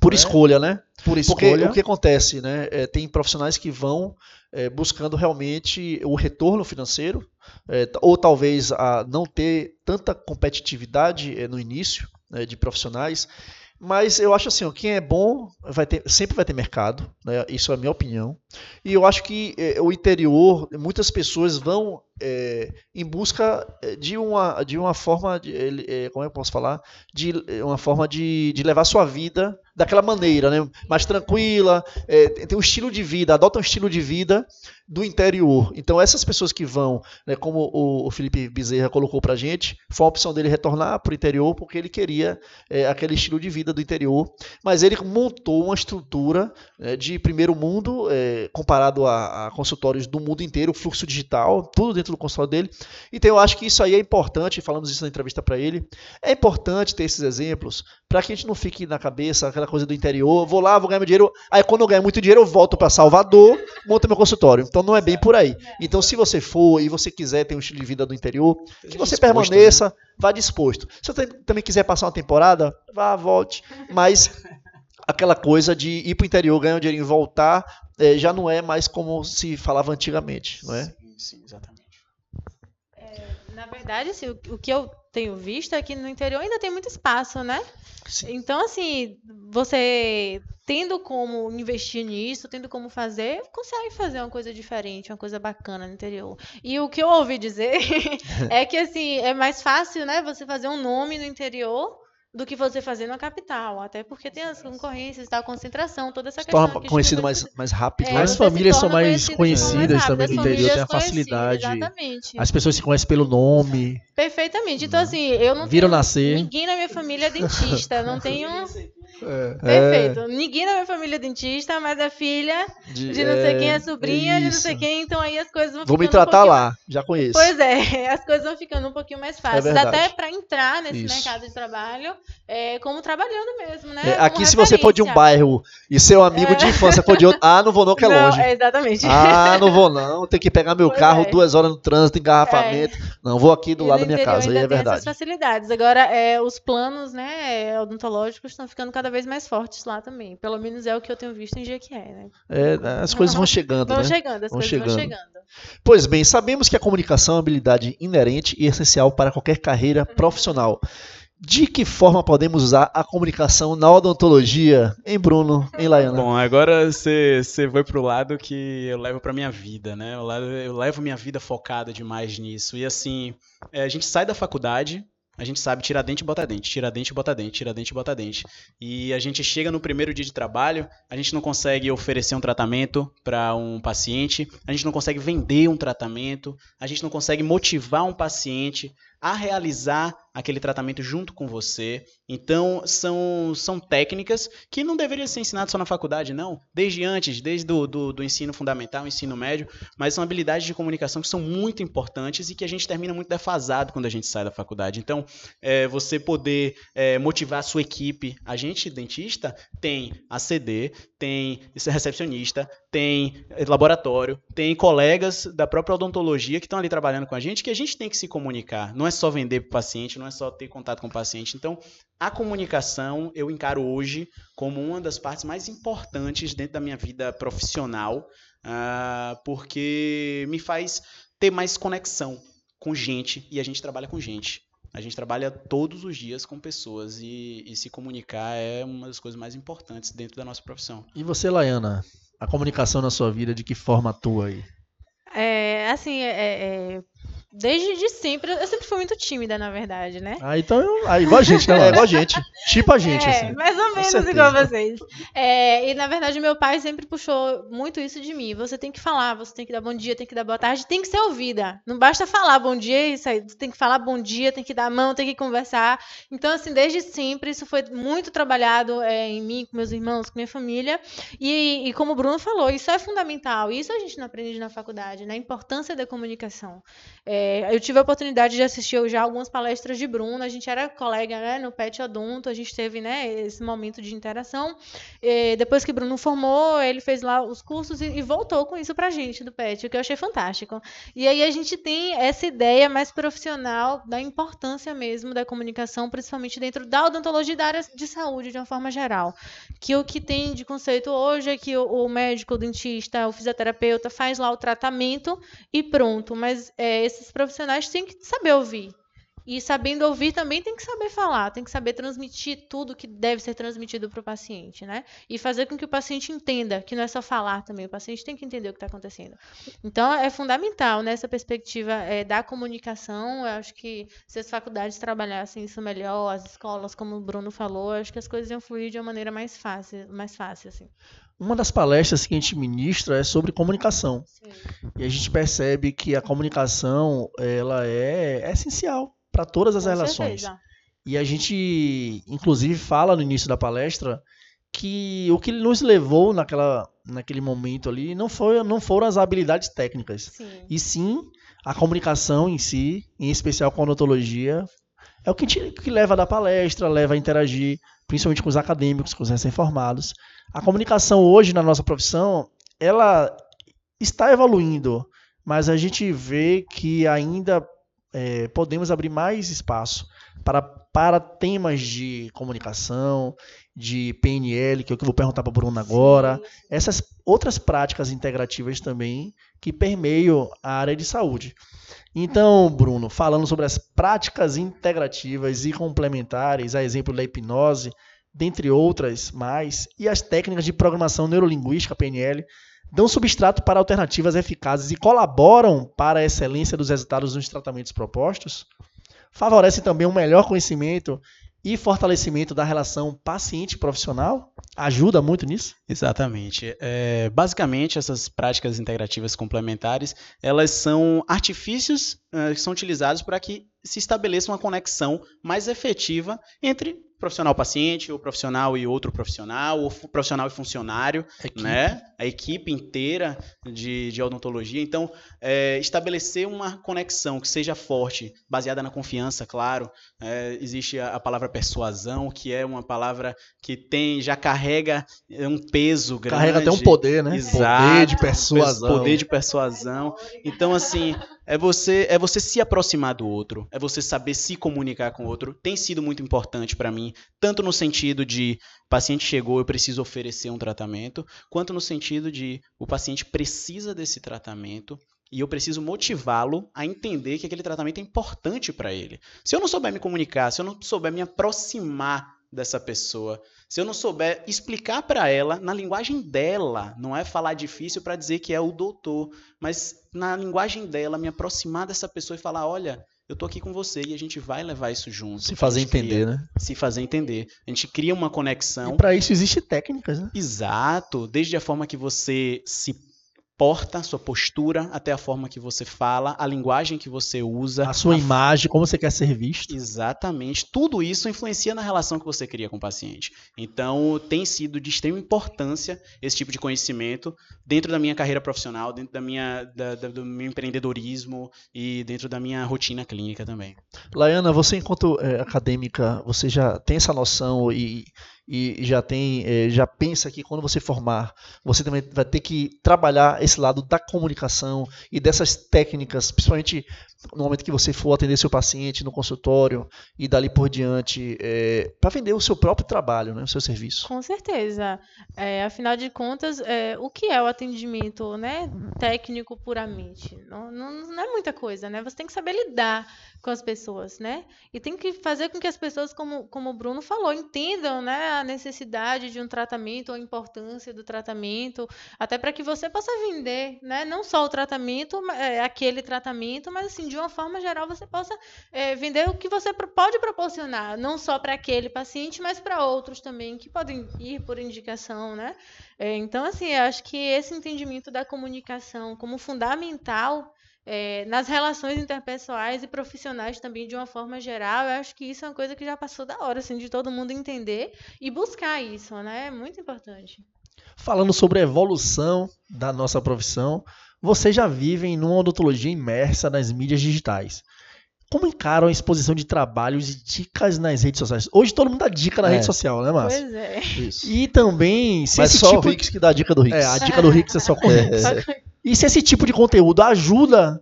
S1: por
S2: né?
S1: escolha, né?
S2: por
S1: Porque
S2: escolha.
S1: o que acontece, né? é, tem profissionais que vão é, buscando realmente o retorno financeiro, é, ou talvez a não ter tanta competitividade é, no início né, de profissionais. Mas eu acho assim, ó, quem é bom vai ter, sempre vai ter mercado, né? Isso é a minha opinião. E eu acho que é, o interior, muitas pessoas vão é, em busca é, de uma, de uma forma, de, é, como eu posso falar? De é, uma forma de, de levar sua vida daquela maneira, né? Mais tranquila, é, tem um estilo de vida, adota um estilo de vida do interior. Então essas pessoas que vão, né, como o, o Felipe Bezerra colocou pra gente, foi a opção dele retornar para o interior porque ele queria é, aquele estilo de vida do interior. Mas ele montou uma estrutura é, de primeiro mundo, é, comparado a, a consultórios do mundo inteiro, fluxo digital, tudo do consultório dele. Então eu acho que isso aí é importante, falamos isso na entrevista para ele, é importante ter esses exemplos para que a gente não fique na cabeça aquela coisa do interior, vou lá, vou ganhar meu dinheiro, aí quando eu ganhar muito dinheiro eu volto para Salvador, monto meu consultório. Então não é bem por aí. Então se você for e você quiser ter um estilo de vida do interior, que você
S4: Disposto,
S1: permaneça, vá disposto. Se você também quiser passar uma temporada, vá, volte, mas aquela coisa de ir para o interior, ganhar um dinheirinho e voltar, eh, já não é mais como se falava antigamente, não é?
S4: Sim, sim, exatamente.
S3: Na verdade, assim, o, o que eu tenho visto é que no interior ainda tem muito espaço, né?
S1: Sim.
S3: Então, assim, você tendo como investir nisso, tendo como fazer, consegue fazer uma coisa diferente, uma coisa bacana no interior. E o que eu ouvi dizer é que, assim, é mais fácil, né, você fazer um nome no interior do que você fazer na capital. Até porque tem as concorrências, tá, a concentração, toda essa
S1: Se
S3: questão.
S1: torna
S3: que
S1: conhecido mais, mais rápido,
S3: É,
S1: né?
S2: As famílias são mais conhecidas também do interior, tem a facilidade.
S3: Exatamente.
S2: As pessoas se conhecem pelo nome.
S3: Perfeitamente. Então, assim, eu não
S2: Viram
S3: tenho-
S2: nascer.
S3: Ninguém na minha família é dentista. Não tenho. É. Perfeito. Ninguém na minha família é dentista, mas a filha de, de não sei quem é sobrinha, de não sei quem, então aí as coisas vão
S2: Vou me tratar um lá, já conheço.
S3: Pois é, as coisas vão ficando um pouquinho mais fáceis, é até para entrar nesse isso. mercado de trabalho, é, como trabalhando mesmo, né?
S2: É, aqui, se você for de um bairro e seu amigo é. de infância for de outro, ah, não vou não, que é não, longe.
S3: exatamente.
S2: Ah, não vou não, tem que pegar meu pois carro é. duas horas no trânsito, engarrafamento. Não, vou aqui do e lado da minha casa, aí é verdade. essas
S3: facilidades. Agora, é, os planos, né, odontológicos estão ficando cada vez mais fortes lá também. Pelo menos é o que eu tenho visto em Jequié, né?
S2: É, as coisas vão chegando,
S3: vão
S2: né?
S3: chegando, as vão coisas chegando. vão chegando.
S2: Pois bem, sabemos que a comunicação é uma habilidade inerente e essencial para qualquer carreira uhum. profissional. De que forma podemos usar a comunicação na odontologia, em Bruno, em Laiana?
S4: Bom, agora você foi pro lado que eu levo para minha vida, né? Eu levo, eu levo minha vida focada demais nisso. E assim, é, a gente sai da faculdade, a gente sabe tirar dente e botar dente, tirar dente e botar dente, tirar dente e botar dente. E a gente chega no primeiro dia de trabalho, a gente não consegue oferecer um tratamento para um paciente, a gente não consegue vender um tratamento, a gente não consegue motivar um paciente a realizar aquele tratamento junto com você. Então, são, são técnicas que não deveriam ser ensinadas só na faculdade, não. Desde antes, desde do, do, do ensino fundamental, ensino médio, mas são habilidades de comunicação que são muito importantes e que a gente termina muito defasado quando a gente sai da faculdade. Então, é, você poder é, motivar a sua equipe. A gente, dentista, tem ACD, tem recepcionista, tem laboratório, tem colegas da própria odontologia que estão ali trabalhando com a gente, que a gente tem que se comunicar. Não é só vender para o paciente, não é só ter contato com o paciente. Então, a comunicação eu encaro hoje como uma das partes mais importantes dentro da minha vida profissional, uh, porque me faz ter mais conexão com gente e a gente trabalha com gente. A gente trabalha todos os dias com pessoas e, e se comunicar é uma das coisas mais importantes dentro da nossa profissão.
S2: E você, Laiana, a comunicação na sua vida, de que forma atua aí?
S3: É, assim, é, é, Desde de sempre, eu sempre fui muito tímida, na verdade, né?
S2: Ah, então, eu, ah, igual a gente, né? É, igual a gente. Tipo a gente,
S3: é,
S2: assim.
S3: Mais ou menos igual vocês. É, e, na verdade, meu pai sempre puxou muito isso de mim. Você tem que falar, você tem que dar bom dia, tem que dar boa tarde, tem que ser ouvida. Não basta falar bom dia e sair. Você tem que falar bom dia, tem que dar a mão, tem que conversar. Então, assim, desde sempre, isso foi muito trabalhado é, em mim, com meus irmãos, com minha família. E, e como o Bruno falou, isso é fundamental. Isso a gente não aprende na faculdade, né? A importância da comunicação. É, é, eu tive a oportunidade de assistir já algumas palestras de Bruno, a gente era colega né, no PET Odonto, a gente teve né, esse momento de interação. E depois que Bruno formou, ele fez lá os cursos e, e voltou com isso pra gente do PET, o que eu achei fantástico. E aí a gente tem essa ideia mais profissional da importância mesmo da comunicação, principalmente dentro da odontologia da área de saúde de uma forma geral. Que o que tem de conceito hoje é que o, o médico, o dentista, o fisioterapeuta faz lá o tratamento e pronto, mas é, esses profissionais têm que saber ouvir. E sabendo ouvir também tem que saber falar, tem que saber transmitir tudo que deve ser transmitido para o paciente, né? E fazer com que o paciente entenda, que não é só falar também, o paciente tem que entender o que está acontecendo. Então é fundamental nessa perspectiva é, da comunicação. Eu acho que se as faculdades trabalhassem isso melhor, as escolas, como o Bruno falou, acho que as coisas iam fluir de uma maneira mais fácil, mais fácil assim.
S2: Uma das palestras que a gente ministra é sobre comunicação. Sim. E a gente percebe que a comunicação ela é, essencial para todas as Com relações. Certeza. E a gente, inclusive, fala no início da palestra que o que nos levou naquela, naquele momento ali não, foi, não foram as habilidades técnicas, sim. e sim a comunicação em si, em especial com a odontologia, é o que, te, que leva a dar palestra, leva a interagir, principalmente com os acadêmicos, com os recém-formados. A comunicação hoje na nossa profissão, ela está evoluindo, mas a gente vê que ainda é, podemos abrir mais espaço para, para temas de comunicação, de PNL, que é o que eu vou perguntar para a Bruna agora, essas outras práticas integrativas também que permeiam a área de saúde. Então, Bruno, falando sobre as práticas integrativas e complementares, a exemplo da hipnose, dentre outras mais, e as técnicas de programação neurolinguística, PNL, dão substrato para alternativas eficazes e colaboram para a excelência dos resultados nos tratamentos propostos? Favorecem também um melhor conhecimento e fortalecimento da relação paciente-profissional? Ajuda muito nisso?
S4: Exatamente. É, basicamente, essas práticas integrativas complementares, elas são artifícios é, que são utilizados para que se estabeleça uma conexão mais efetiva entre profissional paciente, o profissional e outro profissional, o profissional e funcionário, né? A equipe inteira de, de odontologia. Então, é, estabelecer uma conexão que seja forte, baseada na confiança, claro. É, existe a, a palavra persuasão, que é uma palavra que tem, já carrega é, um peso grande.
S1: Carrega até um poder, né?
S4: Exato.
S1: Poder de persuasão.
S4: Poder de persuasão. Então, assim, é você, é você se aproximar do outro, é você saber se comunicar com o outro. Tem sido muito importante para mim, tanto no sentido de paciente chegou, eu preciso oferecer um tratamento, quanto no sentido de o paciente precisa desse tratamento e eu preciso motivá-lo a entender que aquele tratamento é importante para ele. Se eu não souber me comunicar, se eu não souber me aproximar dessa pessoa, se eu não souber explicar para ela na linguagem dela, não é falar difícil para dizer que é o doutor, mas na linguagem dela, me aproximar dessa pessoa e falar, olha, eu tô aqui com você e a gente vai levar isso junto.
S1: Se fazer
S4: gente cria-
S1: entender, né?
S4: Se fazer entender. A gente cria uma conexão
S2: E para isso existe técnicas, né?
S4: Exato, desde a forma que você se porta, sua postura, até a forma que você fala, a linguagem que você usa.
S2: A sua
S4: a
S2: imagem, como você quer ser visto.
S4: Exatamente. Tudo isso influencia na relação que você cria com o paciente. Então, tem sido de extrema importância esse tipo de conhecimento dentro da minha carreira profissional, dentro da minha, da- da- do meu empreendedorismo e dentro da minha rotina clínica também.
S1: Laiana, você enquanto eh, acadêmica, você já tem essa noção e, e já tem, eh, já pensa que quando você formar, você também vai ter que trabalhar esse lado da comunicação e dessas técnicas, principalmente no momento que você for atender seu paciente no consultório e dali por diante, para vender o seu próprio trabalho, né, o seu serviço.
S3: Com certeza. É, afinal de contas, é, o que é o atendimento né, técnico puramente? Não, não, não é muita coisa, né? Você tem que saber lidar com as pessoas, né? E tem que fazer com que as pessoas, como, como o Bruno falou, entendam né, a necessidade de um tratamento, a importância do tratamento, até para que você possa vender, né? Não só o tratamento, é, aquele tratamento, mas assim, de uma forma geral, você possa é, vender o que você pode proporcionar, não só para aquele paciente, mas para outros também, que podem ir por indicação, né? É, então, assim, acho que esse entendimento da comunicação como fundamental é, nas relações interpessoais e profissionais também, de uma forma geral, eu acho que isso é uma coisa que já passou da hora, assim, de todo mundo entender e buscar isso, né? É muito importante.
S2: Falando sobre a evolução da nossa profissão, vocês já vivem numa odontologia imersa nas mídias digitais. Como encaram a exposição de trabalhos e dicas nas redes sociais? Hoje todo mundo dá dica na
S1: É.
S2: rede social, né, Márcio?
S3: Pois é.
S1: Isso.
S2: E também, se
S1: Mas
S2: esse
S1: só
S2: tipo
S1: o Rix que dá a dica do Rix.
S2: É, a dica do Rix é só com Rix. E se esse tipo de conteúdo ajuda,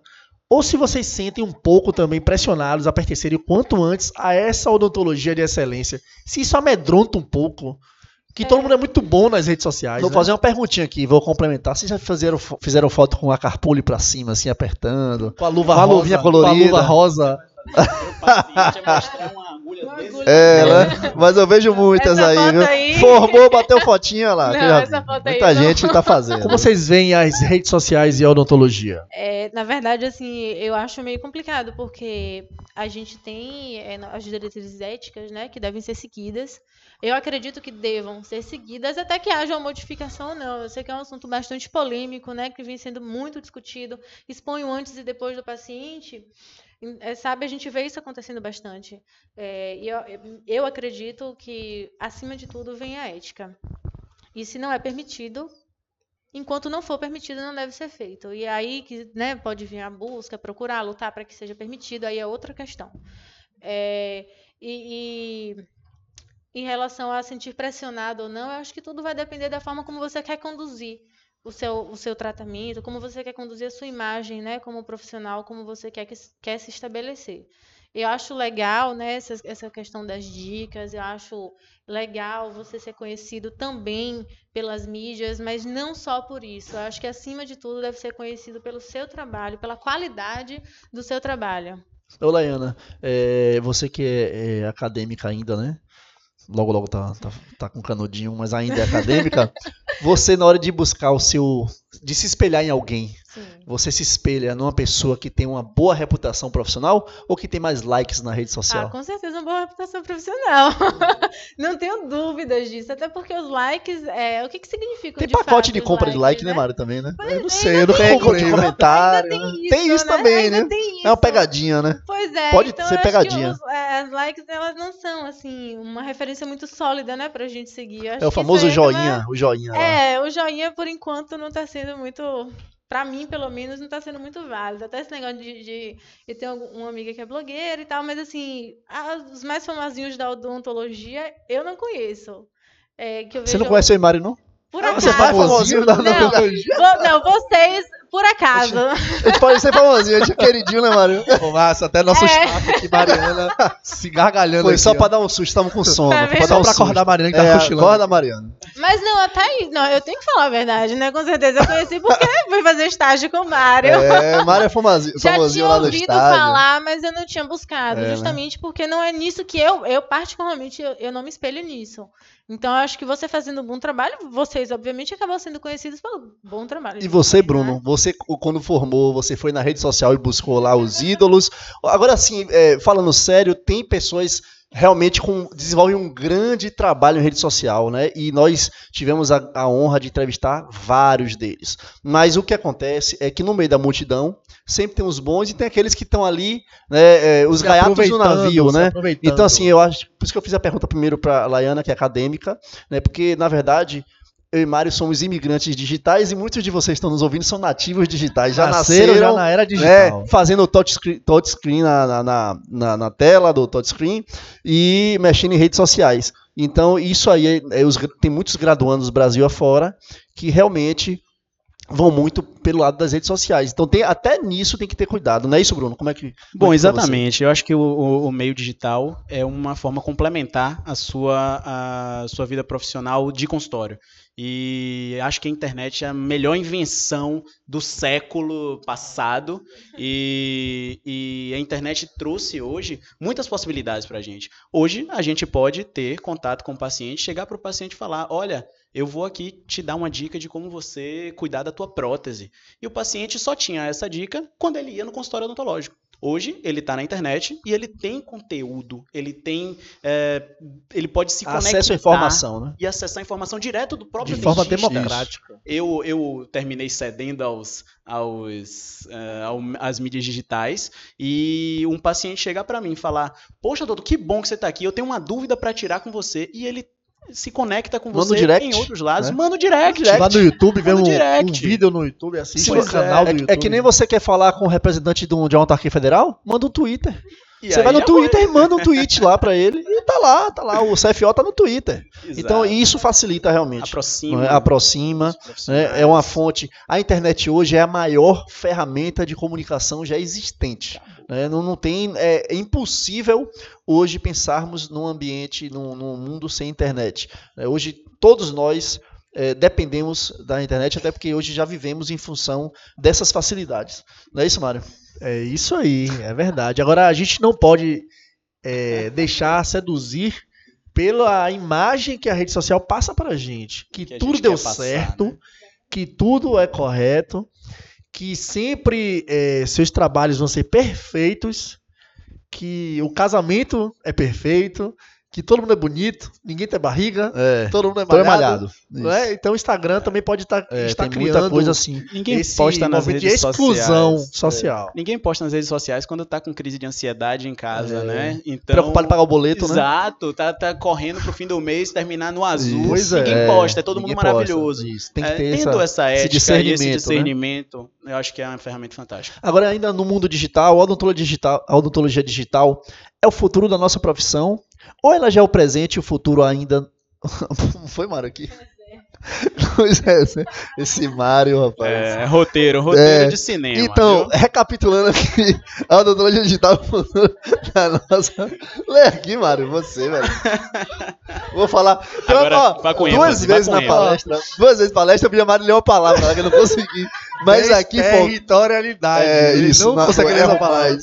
S2: ou se vocês sentem um pouco também pressionados a pertencerem o quanto antes a essa odontologia de excelência. Se isso amedronta um pouco, que todo mundo é muito bom nas redes sociais.
S1: Vou
S2: né?
S1: fazer uma perguntinha aqui, vou complementar. Vocês já fizeram, fizeram foto com a carpule pra cima, assim, apertando?
S2: com a luva
S1: com a
S2: rosa,
S1: luvinha
S2: com a
S1: colorida.
S2: luva rosa.
S4: O paciente é mostrar uma
S1: É, né? Mas eu vejo muitas
S3: Essa
S1: aí, viu?
S3: aí-
S1: Formou, bateu fotinha lá.
S3: Não,
S1: já
S3: foto aí
S1: Muita
S3: não.
S1: gente tá fazendo.
S2: Como vocês veem as redes sociais e a odontologia?
S3: É, na verdade, assim, eu acho meio complicado, porque a gente tem é, as diretrizes éticas, né, que devem ser seguidas. Eu acredito que devam ser seguidas até que haja uma modificação ou não. Eu sei que é um assunto bastante polêmico, né, que vem sendo muito discutido. Expõe o antes e depois do paciente. É, sabe, a gente vê isso acontecendo bastante. É, e eu, eu acredito que, acima de tudo, vem a ética. E se não é permitido, enquanto não for permitido, não deve ser feito. E aí que né, pode vir a busca, procurar, lutar para que seja permitido, aí é outra questão. É, e, e em relação a sentir pressionado ou não, eu acho que tudo vai depender da forma como você quer conduzir o seu, o seu tratamento, como você quer conduzir a sua imagem, né, como profissional, como você quer, que, quer se estabelecer. Eu acho legal, né, essa, essa questão das dicas, eu acho legal você ser conhecido também pelas mídias, mas não só por isso. Eu acho que, acima de tudo, deve ser conhecido pelo seu trabalho, pela qualidade do seu trabalho.
S1: Ô, Laiana, é, você que é, é acadêmica ainda, né? Logo, logo tá, tá, tá com canudinho, mas ainda é acadêmica. você, na hora de buscar o seu. de se espelhar em alguém,
S3: Sim.
S1: você se espelha numa pessoa que tem uma boa reputação profissional ou que tem mais likes na rede
S3: Ah,
S1: social?
S3: com certeza uma boa reputação profissional. não tenho dúvidas disso. Até porque os likes, é, o que, que significa
S1: tem
S3: de
S1: pacote
S3: fato
S1: de compra de like,
S3: likes,
S1: né, Mário, também, né?
S2: Eu não sei, eu
S1: Tem
S2: comprei.
S1: de
S2: né?
S1: comentário. Né?
S3: tem isso,
S1: Tem isso
S3: né?
S1: também,
S3: Ainda
S1: né?
S3: tem
S1: É uma
S3: isso.
S1: pegadinha, né?
S3: Pois é.
S1: Pode
S3: então
S1: ser pegadinha.
S3: os- é, likes, elas não são, assim, uma referência muito sólida, né, pra gente seguir. Acho
S1: É o famoso
S3: isso é
S1: joinha, o joinha lá.
S3: É, o joinha, por enquanto, não tá sendo muito. Pra mim, pelo menos, não tá sendo muito válido. Até esse negócio de. de eu tenho uma amiga que é blogueira e tal, mas assim, os mais famosinhos da odontologia eu não conheço. É, que eu
S1: Você não conhece o Emário, não?
S3: por
S1: Ah,
S3: acaso.
S1: você é famosinho da odontologia?
S3: não, vocês, por acaso.
S1: A gente pode ser famosinho, a gente é queridinho, né, Mário?
S2: Ô, Márcio, até nosso
S3: É.
S2: staff aqui, Mariana, se gargalhando
S1: Foi
S2: aqui,
S1: só
S2: ó.
S1: pra dar um susto, estavam com sono.
S3: Tá
S1: foi
S2: Só
S1: um
S2: pra acordar a Mariana que tá
S1: É,
S2: cochilando.
S1: acorda a Mariana.
S3: Mas não, até aí. Não, eu tenho que falar a verdade, né? Com certeza. Eu conheci porque fui fazer estágio com o Mário.
S1: É, Mário é famosinho,
S3: Já
S1: famosinho
S3: tinha
S1: lá no
S3: ouvido
S1: estádio.
S3: falar, mas eu não tinha buscado,
S1: É, né?
S3: justamente porque não é nisso que eu, eu particularmente, eu, eu não me espelho nisso. Então, eu acho que você fazendo um bom trabalho, vocês, obviamente, acabam sendo conhecidos pelo bom trabalho.
S1: E você, Bruno,
S3: né?
S1: você quando formou, você foi na rede social e buscou lá os ídolos. Agora sim, é, falando sério, tem pessoas realmente com desenvolvem um grande trabalho em rede social, né? E nós tivemos a, a honra de entrevistar vários deles. Mas o que acontece é que no meio da multidão sempre tem os bons e tem aqueles que estão ali, né, é, os
S2: Se
S1: gaiatos do navio, né? Então, assim, eu acho. Por isso que eu fiz a pergunta primeiro para a Laiana, que é acadêmica, né? Porque, na verdade, eu e Mário somos imigrantes digitais e muitos de vocês que estão nos ouvindo são nativos digitais. Já nasceram,
S2: já na era
S1: né,
S2: digital.
S1: fazendo o touchscreen touchscreen na, na, na, na, na tela do touchscreen e mexendo em redes sociais. Então, isso aí, é, é os, tem muitos graduandos Brasil afora que realmente vão muito pelo lado das redes sociais. Então, tem, até nisso tem que ter cuidado. Não é isso, Bruno? Como é que. como
S4: Bom,
S1: é que
S4: exatamente. Eu acho que o, o- meio digital é uma forma complementar à sua, à sua vida profissional de consultório. E acho que a internet é a melhor invenção do século passado. E, e a internet trouxe hoje muitas possibilidades para a gente. Hoje a gente pode ter contato com o paciente, chegar para o paciente e falar: olha. Eu vou aqui te dar uma dica de como você cuidar da tua prótese. E o paciente só tinha essa dica quando ele ia no consultório odontológico. Hoje ele está na internet e ele tem conteúdo, ele tem, é, ele pode se conectar
S1: Acesso à informação, né?
S4: e acessar a informação direto do próprio
S2: De forma
S4: dentista.
S2: democrática.
S4: Eu, eu terminei cedendo aos, aos, ao- às mídias digitais e um paciente chegar para mim e falar: Poxa, doutor, que bom que você está aqui. Eu tenho uma dúvida para tirar com você. E ele se conecta com
S1: Manda
S4: você
S1: um direct,
S4: em outros lados.
S1: né?
S4: Manda o direct.
S2: Lá no YouTube, vê um, um vídeo no YouTube, assiste
S1: Se
S2: no
S1: você-
S2: canal do
S1: é,
S2: YouTube.
S1: é que nem você quer falar com o representante do, de uma autarquia federal, manda um Twitter.
S4: E
S1: você vai no
S4: já
S1: Twitter e manda um tweet lá pra ele e tá lá, tá lá. O CFO tá no Twitter.
S4: foi.
S1: Então
S4: Exato.
S1: isso facilita realmente.
S4: aproxima.
S1: é? Aproxima. né? É uma fonte. A internet hoje é a maior ferramenta de comunicação já existente. Né? Não, não tem, é, é impossível hoje pensarmos num ambiente, num, num mundo sem internet. né? Hoje todos nós é, dependemos da internet, até porque hoje já vivemos em função dessas facilidades. Não é isso, Mário?
S2: É isso aí, é verdade. Agora, a gente não pode é, deixar seduzir pela imagem que a rede social passa pra gente. Que,
S4: Que a
S2: tudo
S4: gente
S2: deu
S4: passar,
S2: certo,
S4: né?
S2: que tudo é correto, que sempre é, seus trabalhos vão ser perfeitos, que o casamento é perfeito, que todo mundo é bonito, ninguém tem barriga,
S1: É.
S2: todo mundo é
S1: Tô
S2: malhado.
S1: malhado.
S2: não é? Então o Instagram também pode estar,
S1: É,
S2: estar
S1: tem
S2: criando
S1: muita coisa assim.
S4: Ninguém
S2: esse
S4: posta nas
S2: movimento de
S4: redes
S2: exclusão
S4: sociais.
S2: social.
S4: Ninguém posta nas redes sociais quando tá com crise de ansiedade em casa,
S1: É.
S4: né? Então,
S1: Preocupado em pagar o boleto, né?
S4: Exato, tá, tá correndo pro fim do mês, terminar no azul.
S1: Pois é.
S4: Ninguém posta, é todo mundo
S1: posta.
S4: maravilhoso.
S1: Isso, Tem que
S4: É,
S1: ter
S4: tendo
S1: essa...
S4: essa,
S1: esse
S4: ética e esse
S1: discernimento, né?
S4: discernimento, eu acho que é uma ferramenta fantástica.
S1: Agora, ainda no mundo digital, a odontologia digital, a odontologia digital é o futuro da nossa profissão? Ou ela já é o presente e o futuro ainda. Não foi, Mário, aqui? Pois é, esse- Mário, rapaz.
S4: É, roteiro, roteiro
S1: É,
S4: de cinema.
S1: Então,
S4: viu?
S1: recapitulando aqui, a odontologia digital é o futuro da nossa. Lê aqui, Mário, você, velho. Vou falar. Então,
S4: Agora,
S1: ó, duas
S4: ênfase,
S1: vezes na
S4: ênfase.
S1: palestra. Duas vezes na palestra, eu pedi a Mário ler uma palavra, que eu não consegui. Mas aqui, pô.
S2: territorialidade.
S1: É isso,
S2: não
S1: na-
S2: consegue ler
S1: é
S2: essa palavra.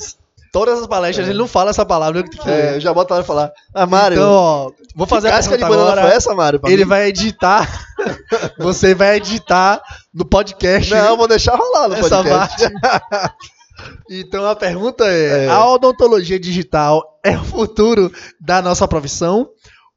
S2: Todas as palestras ele não fala essa palavra.
S1: É, eu já boto lá pra falar. Ah, Mário,
S2: Então, ó, vou fazer a
S1: casca de banana
S2: agora.
S1: foi essa, Mário?
S2: Ele
S1: mim?
S2: vai editar. Você vai editar no podcast.
S1: Não, vou deixar rolar no
S2: essa
S1: podcast.
S2: parte. então a pergunta é,
S1: É.
S2: A odontologia digital é o futuro da nossa profissão?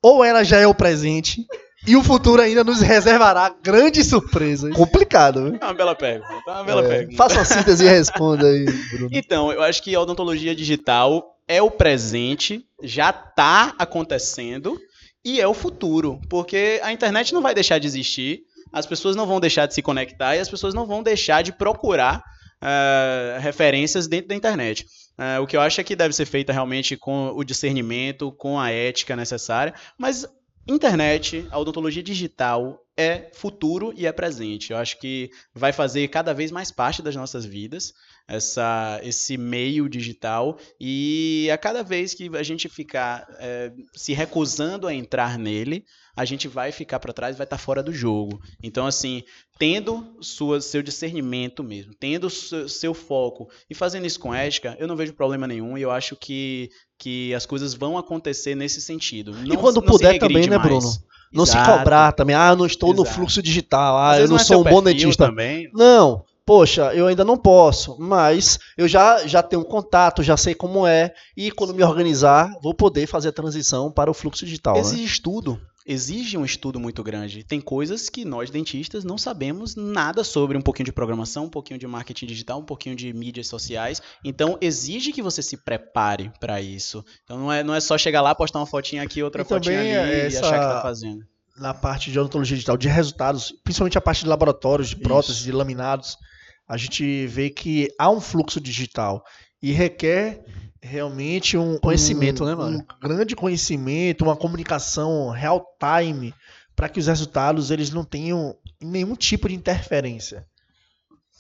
S2: Ou ela já é o presente? E o futuro ainda nos reservará grandes surpresas?
S1: Complicado, viu?
S4: É uma bela pergunta. É uma bela
S1: É,
S4: pergunta.
S1: Faça uma síntese e responda aí, Bruno.
S4: Então, eu acho que a odontologia digital é o presente já está acontecendo e é o futuro, porque a internet não vai deixar de existir, as pessoas não vão deixar de se conectar e as pessoas não vão deixar de procurar uh, referências dentro da internet. Uh, o que eu acho é que deve ser feito realmente com o discernimento, com a ética necessária, mas internet, a odontologia digital é futuro e é presente. Eu acho que vai fazer cada vez mais parte das nossas vidas essa, esse meio digital e a cada vez que a gente ficar é, se recusando a entrar nele, a gente vai ficar para trás, vai estar tá fora do jogo. Então, assim, tendo sua, seu discernimento mesmo, tendo seu, seu foco e fazendo isso com ética, eu não vejo problema nenhum e eu acho que, que as coisas vão acontecer nesse sentido.
S1: Não, e quando puder também, né, Bruno? Não Exato. se cobrar também, ah, eu não estou Exato. no fluxo digital, ah, eu não, não é sou um bom dentista. Também. Não, poxa, eu ainda não posso, mas eu já, já tenho um contato, já sei como é, e quando me organizar, vou poder fazer a transição para o fluxo digital.
S4: Esse
S1: né?
S4: estudo exige um estudo muito grande. Tem coisas que nós, dentistas, não sabemos nada sobre. Um pouquinho de programação, um pouquinho de marketing digital, um pouquinho de mídias sociais. Então, exige que você se prepare para isso. Então, não é, não é só chegar lá, postar uma fotinha aqui, outra e fotinha ali essa... e achar que tá fazendo.
S1: Na parte de odontologia digital, de resultados, principalmente a parte de laboratórios, de próteses, isso. de laminados, a gente vê que há um fluxo digital e requer realmente um conhecimento, um, né, mano? Um grande conhecimento, uma comunicação real time para que os resultados eles não tenham nenhum tipo de interferência.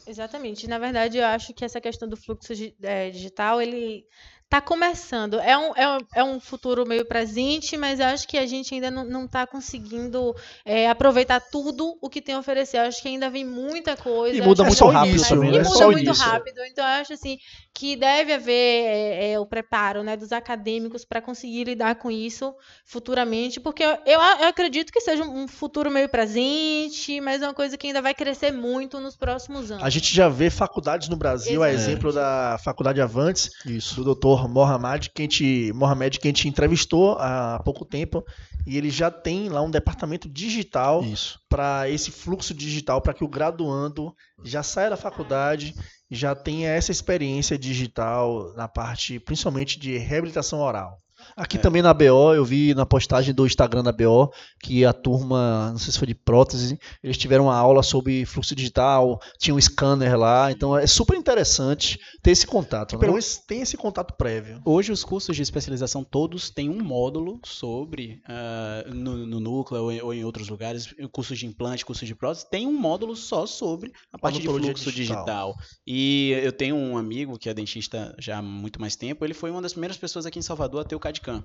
S3: Exatamente. Na verdade, eu acho que essa questão do fluxo é, digital, ele está começando. É um, é, um, é um futuro meio presente, mas eu acho que a gente ainda não está conseguindo é, aproveitar tudo o que tem a oferecer. Eu acho que ainda vem muita coisa.
S1: E muda muito rápido isso,
S3: né? E muda muito rápido. Então, eu acho assim que deve haver é, é, o preparo né, dos acadêmicos para conseguir lidar com isso futuramente, porque eu, eu, acredito que seja um futuro meio presente, mas é uma coisa que ainda vai crescer muito nos próximos anos.
S1: A gente já vê faculdades no Brasil, Exatamente. a exemplo da Faculdade Avantes, isso. do doutor Mohamed, que a gente, Mohamed, que a gente entrevistou há pouco tempo, e ele já tem lá um departamento digital para esse fluxo digital, para que o graduando já saia da faculdade, já tenha essa experiência digital na parte, principalmente de reabilitação oral. Aqui é. também na BO, eu vi na postagem do Instagram da BO que a turma, não sei se foi de prótese, eles tiveram uma aula sobre fluxo digital, tinha um scanner lá, então é super interessante ter esse contato.
S2: Né? tem esse contato prévio.
S4: Hoje os cursos de especialização todos têm um módulo sobre, uh, no, no, núcleo ou em, ou em, outros lugares, cursos de implante, cursos de prótese, tem um módulo só sobre a parte de fluxo digital. digital. E eu tenho um amigo que é dentista já há muito mais tempo, ele foi uma das primeiras pessoas aqui em Salvador a ter o CAD-CAM.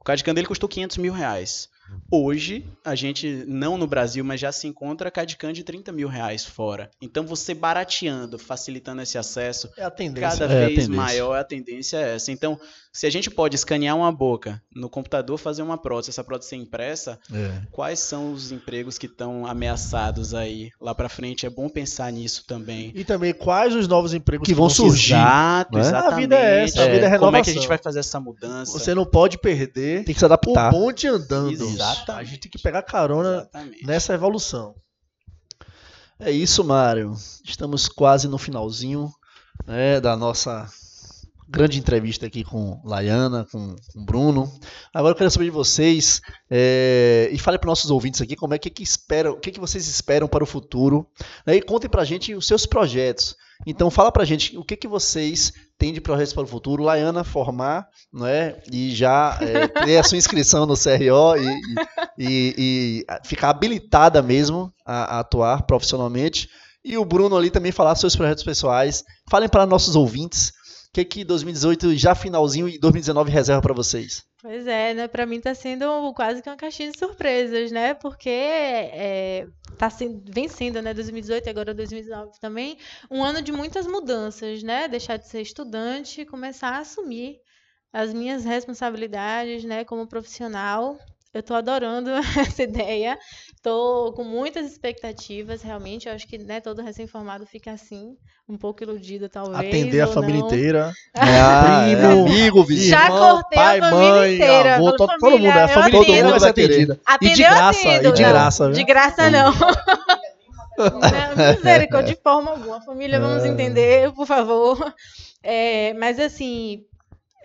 S4: O CAD-CAM dele custou 500 mil reais. Hoje, a gente, não no Brasil, mas já se encontra CAD-CAM de 30 mil reais fora. Então, você barateando, facilitando esse acesso,
S1: é
S4: cada é vez maior a tendência é essa. Então, se a gente pode escanear uma boca no computador, fazer uma prótese, essa prótese ser impressa, é. quais são os empregos que estão ameaçados aí lá para frente? É bom pensar nisso também.
S1: E também quais os novos empregos que, que vão surgir.
S4: Exato, né?
S1: exatamente. A vida é essa, a vida é renovação.
S4: Como é que a gente vai fazer essa mudança?
S1: Você não pode perder.
S2: Tem que se adaptar.
S1: O bonde andando. Exatamente. A gente tem que pegar carona Exatamente. nessa evolução. É isso, Mário. Estamos quase no finalzinho né, da nossa grande entrevista aqui com Laiana, com, com Bruno. Agora eu quero saber de vocês é, e fale para nossos ouvintes aqui como é que, que esperam, o que, que vocês esperam para o futuro. Né, e contem para a gente os seus projetos. Então fala para a gente o que, que vocês têm de projetos para o futuro. Laiana formar né, e já é, ter a sua inscrição no CRO e, e, e ficar habilitada mesmo a, a atuar profissionalmente. E o Bruno ali também falar seus projetos pessoais. Falem para nossos ouvintes o que que 2018 já finalzinho e 2019 reserva para vocês?
S3: Pois é, né? Para mim está sendo quase que uma caixinha de surpresas, né? Porque é, tá sendo, vem sendo, né? 2018 e agora 2019 também um ano de muitas mudanças, né? Deixar de ser estudante começar a assumir as minhas responsabilidades, né? Como profissional eu estou adorando essa ideia. Estou com muitas expectativas, realmente. Eu acho que né, todo recém-formado fica assim, um pouco iludido, talvez.
S1: Atender a família
S3: não.
S1: inteira. é, primo, amigo, vizinho,
S3: Já cortei pai, a família
S1: mãe,
S3: inteira.
S1: Avô, todo, todo mundo. A família
S3: toda
S1: vai ser atendida.
S3: e
S1: de graça,
S3: e
S1: de graça.
S3: Não, de graça não. não misericórdia, de forma alguma. Família, vamos é. entender, por favor. É, mas assim,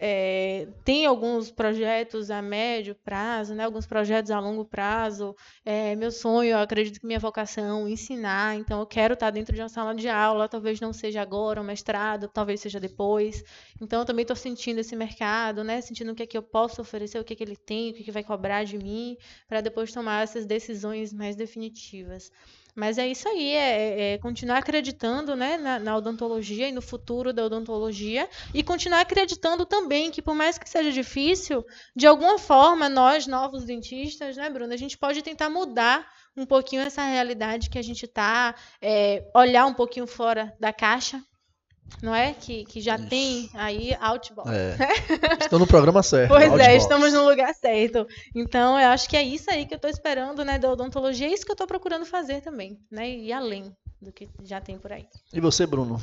S3: é, tem alguns projetos a médio prazo, né, alguns projetos a longo prazo. É, meu sonho, eu acredito que minha vocação, ensinar. Então, eu quero estar dentro de uma sala de aula, talvez não seja agora, um mestrado, talvez seja depois. Então, eu também estou sentindo esse mercado, né, sentindo o que, é que eu posso oferecer, o que, é que ele tem, o que, é que vai cobrar de mim, para depois tomar essas decisões mais definitivas. Mas é isso aí, é, é continuar acreditando né, na, na, odontologia e no futuro da odontologia e continuar acreditando também que, por mais que seja difícil, de alguma forma, nós, novos dentistas, né, Bruna, a gente pode tentar mudar um pouquinho essa realidade que a gente está, é, olhar um pouquinho fora da caixa, não é? Que, que já Isso. tem aí Outbox. É.
S1: Estão no programa certo.
S3: Pois Outbox. é, estamos no lugar certo. Então, eu acho que é isso aí que eu estou esperando, né, da odontologia, é isso que eu estou procurando fazer também, né, e além do que já tem por aí.
S1: E você, Bruno?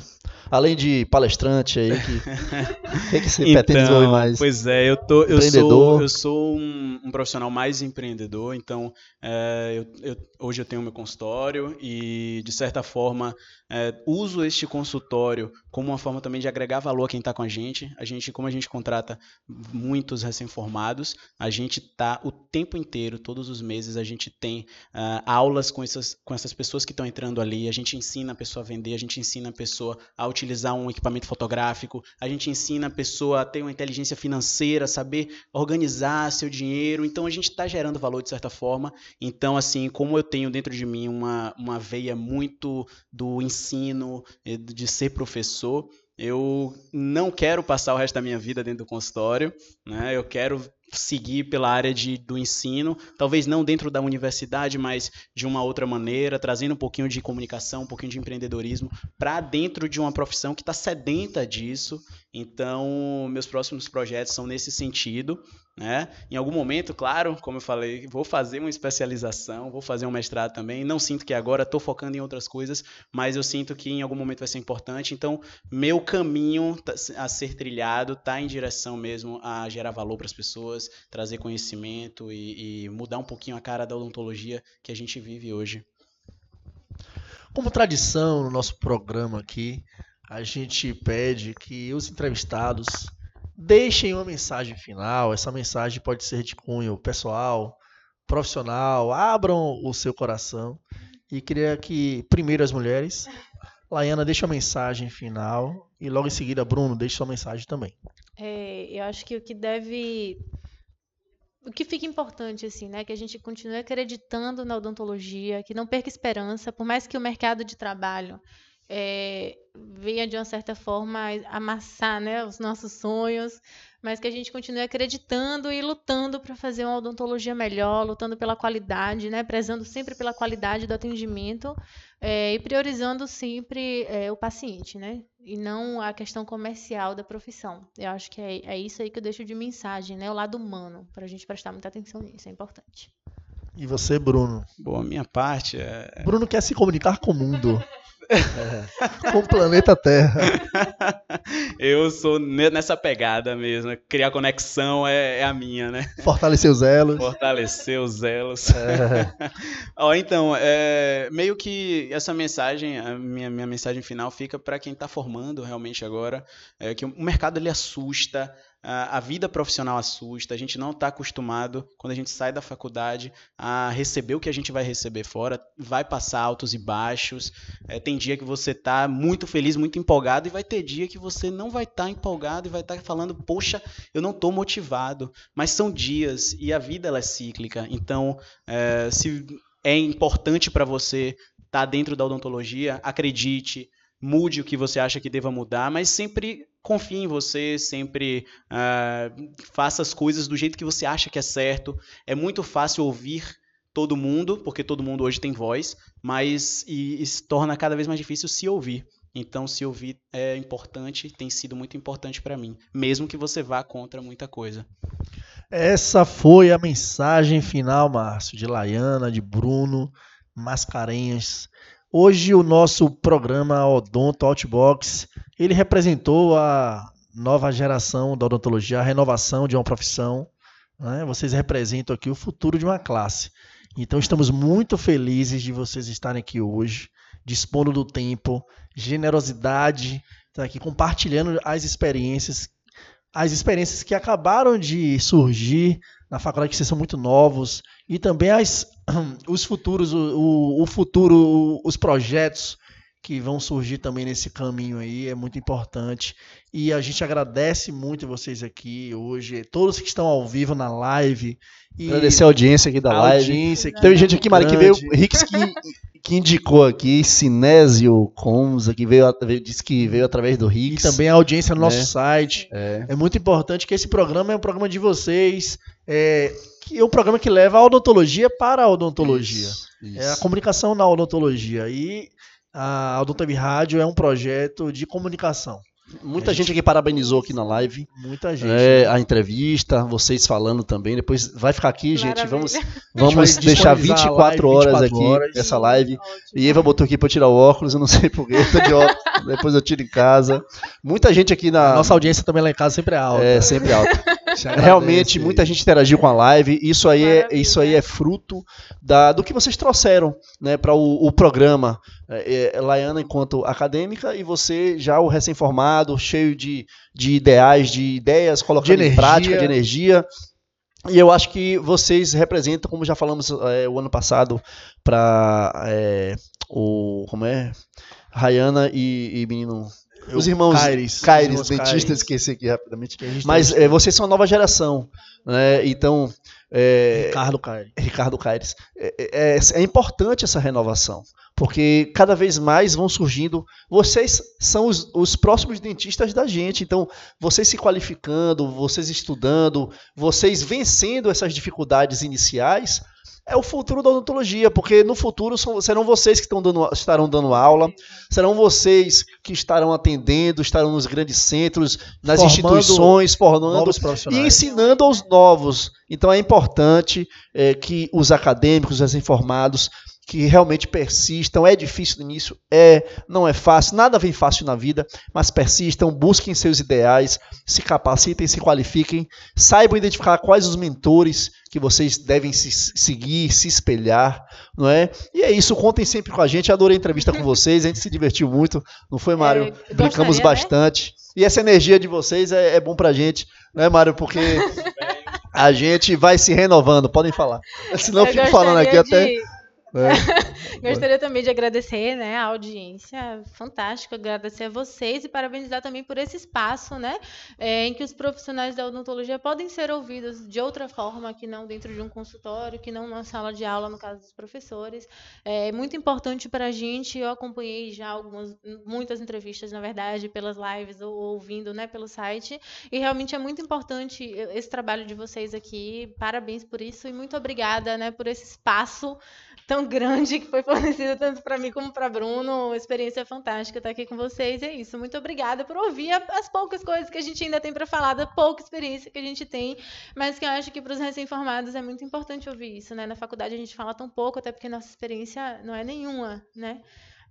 S1: Além de palestrante aí, que, que, que você então, pretende desenvolver mais?
S4: Pois é, eu, tô, eu sou, eu sou um, um profissional mais empreendedor, então é, eu, eu, hoje eu tenho meu consultório e, de certa forma, é, uso este consultório como uma forma também de agregar valor a quem está com a gente. A gente, como a gente contrata muitos recém-formados, a gente está o tempo inteiro, todos os meses, a gente tem uh, aulas com essas, com essas pessoas que estão entrando ali, a gente ensina a pessoa a vender, a gente ensina a pessoa a utilizar um equipamento fotográfico, a gente ensina a pessoa a ter uma inteligência financeira, saber organizar seu dinheiro. Então, a gente está gerando valor de certa forma. Então, assim, como eu tenho dentro de mim uma, uma veia muito do ensino, eh, de ser professor, eu não quero passar o resto da minha vida dentro do consultório, né? Eu quero seguir pela área de, do ensino, talvez não dentro da universidade, mas de uma outra maneira, trazendo um pouquinho de comunicação, um pouquinho de empreendedorismo para dentro de uma profissão que está sedenta disso. Então, meus próximos projetos são nesse sentido. Né? Em algum momento, claro, como eu falei, vou fazer uma especialização, vou fazer um mestrado também. Não sinto que agora estou focando em outras coisas, mas eu sinto que em algum momento vai ser importante. Então, meu caminho tá a ser trilhado está em direção mesmo a gerar valor para as pessoas, trazer conhecimento e, e mudar um pouquinho a cara da odontologia que a gente vive hoje.
S1: Como tradição no nosso programa aqui, a gente pede que os entrevistados Deixem uma mensagem final. Essa mensagem pode ser de cunho pessoal, profissional. Abram o seu coração. E queria que, primeiro, as mulheres. Laiana, deixe a mensagem final. E logo em seguida, Bruno, deixe sua mensagem também.
S3: É, eu acho que o que deve. O que fica importante, assim, né? Que a gente continue acreditando na odontologia, que não perca esperança, por mais que o mercado de trabalho é, venha de uma certa forma amassar né, os nossos sonhos, mas que a gente continue acreditando e lutando para fazer uma odontologia melhor, lutando pela qualidade, né, prezando sempre pela qualidade do atendimento é, e priorizando sempre é, o paciente, né, e não a questão comercial da profissão. Eu acho que é, é isso aí que eu deixo de mensagem, né, o lado humano, para a gente prestar muita atenção nisso, é importante.
S1: E você, Bruno?
S4: Bom, a minha parte é.
S1: Bruno quer se comunicar com o mundo. É, com o planeta Terra.
S4: Eu sou nessa pegada mesmo. Criar conexão é, é a minha, né?
S1: Fortalecer os elos.
S4: Fortalecer os elos. É. Ó, então, é, meio que essa mensagem, a minha, minha mensagem final fica para quem está formando realmente agora, é que o mercado ele assusta, a vida profissional assusta, a gente não está acostumado, quando a gente sai da faculdade, a receber o que a gente vai receber fora, vai passar altos e baixos. É, tem dia que você está muito feliz, muito empolgado, e vai ter dia que você não vai estar tá empolgado e vai estar tá falando, poxa, eu não estou motivado. Mas são dias e a vida ela é cíclica. Então, é, se é importante para você estar tá dentro da odontologia, acredite, mude o que você acha que deva mudar, mas sempre confie em você, sempre uh, faça as coisas do jeito que você acha que é certo. É muito fácil ouvir todo mundo, porque todo mundo hoje tem voz, mas e, e se torna cada vez mais difícil se ouvir. Então, se ouvir é importante, tem sido muito importante para mim, mesmo que você vá contra muita coisa.
S1: Essa foi a mensagem final, Márcio, de Laiana, de Bruno Mascarenhas. Hoje o nosso programa Odonto Outbox, ele representou a nova geração da odontologia, a renovação de uma profissão. Né? Vocês representam aqui o futuro de uma classe. Então estamos muito felizes de vocês estarem aqui hoje, dispondo do tempo, generosidade, tá aqui compartilhando as experiências
S2: as experiências que acabaram de surgir na faculdade, que vocês são muito novos, e também as, os futuros, o, o futuro, os projetos que vão surgir também nesse caminho aí, é muito importante. E a gente agradece muito vocês aqui hoje, todos que estão ao vivo na live. E
S1: Agradecer a audiência aqui da
S2: a
S1: live.
S2: audiência
S1: Teve gente aqui, Mari, que veio. Rix que, que indicou aqui, Sinésio Conza, que veio, disse que veio através do
S2: E
S1: Rix.
S2: também a audiência no nosso
S1: né?
S2: site.
S1: É.
S2: É muito importante que esse programa é um programa de vocês, é, que é um programa que leva a odontologia para a odontologia.
S1: Isso,
S2: É a
S1: isso.
S2: comunicação na odontologia. E a Odonto Rádio é um projeto de comunicação.
S1: Muita gente aqui parabenizou aqui na live.
S2: Muita gente.
S1: É, a entrevista, vocês falando também. Depois vai ficar aqui, gente.
S3: Maravilha.
S1: Vamos,
S2: vai
S1: vamos deixar
S2: disponibilizar a
S1: 24
S2: live,
S1: horas
S2: 24
S1: aqui,
S2: horas.
S1: essa live.
S3: Ótimo.
S1: E Eva botou aqui pra eu tirar o óculos, eu não sei porquê, eu tô de óculos. Depois eu tiro em casa. Muita gente aqui na.
S2: A nossa audiência também lá em casa sempre é alta.
S1: É, sempre alta. Realmente,
S2: aí.
S1: muita gente interagiu com a live. Isso aí é, isso aí é fruto da, do que vocês trouxeram né, para o, o programa. É, é, Laiana, enquanto acadêmica, e você, já o recém-formado, cheio de, de ideais, de ideias, colocando
S2: De
S1: em prática, de energia. E eu acho que vocês representam, como já falamos é, o ano passado, para o. Como é? Rayana e, e menino. Os irmãos
S2: Caires,
S1: Caires,
S2: os irmãos
S1: dentistas,
S2: Caires.
S1: esqueci aqui rapidamente. Mas é, vocês são a nova geração, né? Então, é,
S2: Ricardo Caires.
S1: Ricardo Caires, é, é- é importante essa renovação, porque cada vez mais vão surgindo. Vocês são os, os próximos dentistas da gente, então vocês se qualificando, vocês estudando, vocês vencendo essas dificuldades iniciais. É o futuro da odontologia, porque no futuro são- serão vocês que estão dando, estarão dando aula, serão vocês que estarão atendendo, estarão nos grandes centros, nas
S2: Formando
S1: instituições, formando e ensinando aos novos. Então é importante eh, que os acadêmicos, os informados, que realmente persistam. É difícil no início, é, não é fácil, nada vem fácil na vida, mas persistam, busquem seus ideais, se capacitem, se qualifiquem, saibam identificar quais os mentores que vocês devem se seguir, se espelhar, não é? E é isso, contem sempre com a gente. Adorei a entrevista com vocês, a gente se divertiu muito, não foi, Mário?
S3: É,
S1: Brincamos
S3: né?
S1: bastante. E essa energia de vocês é, é bom pra gente, né, Mário? Porque a gente vai se renovando. Podem falar. Senão eu fico falando aqui
S3: gostaria
S1: até. Né?
S3: Gostaria também de agradecer né, a audiência, fantástico, agradecer a vocês e parabenizar também por esse espaço, né, é, em que os profissionais da odontologia podem ser ouvidos de outra forma, que não dentro de um consultório, que não na sala de aula, no caso dos professores. É muito importante para a gente, eu acompanhei já algumas, muitas entrevistas, na verdade, pelas lives ou ouvindo né, pelo site, e realmente é muito importante esse trabalho de vocês aqui, parabéns por isso e muito obrigada né, por esse espaço tão grande que foi fornecido tanto para mim como para Bruno. Experiência fantástica estar aqui com vocês. É isso. Muito obrigada por ouvir as poucas coisas que a gente ainda tem para falar, da pouca experiência que a gente tem, mas que eu acho que para os recém-formados é muito importante ouvir isso, né? Na faculdade a gente fala tão pouco, até porque nossa experiência não é nenhuma, né?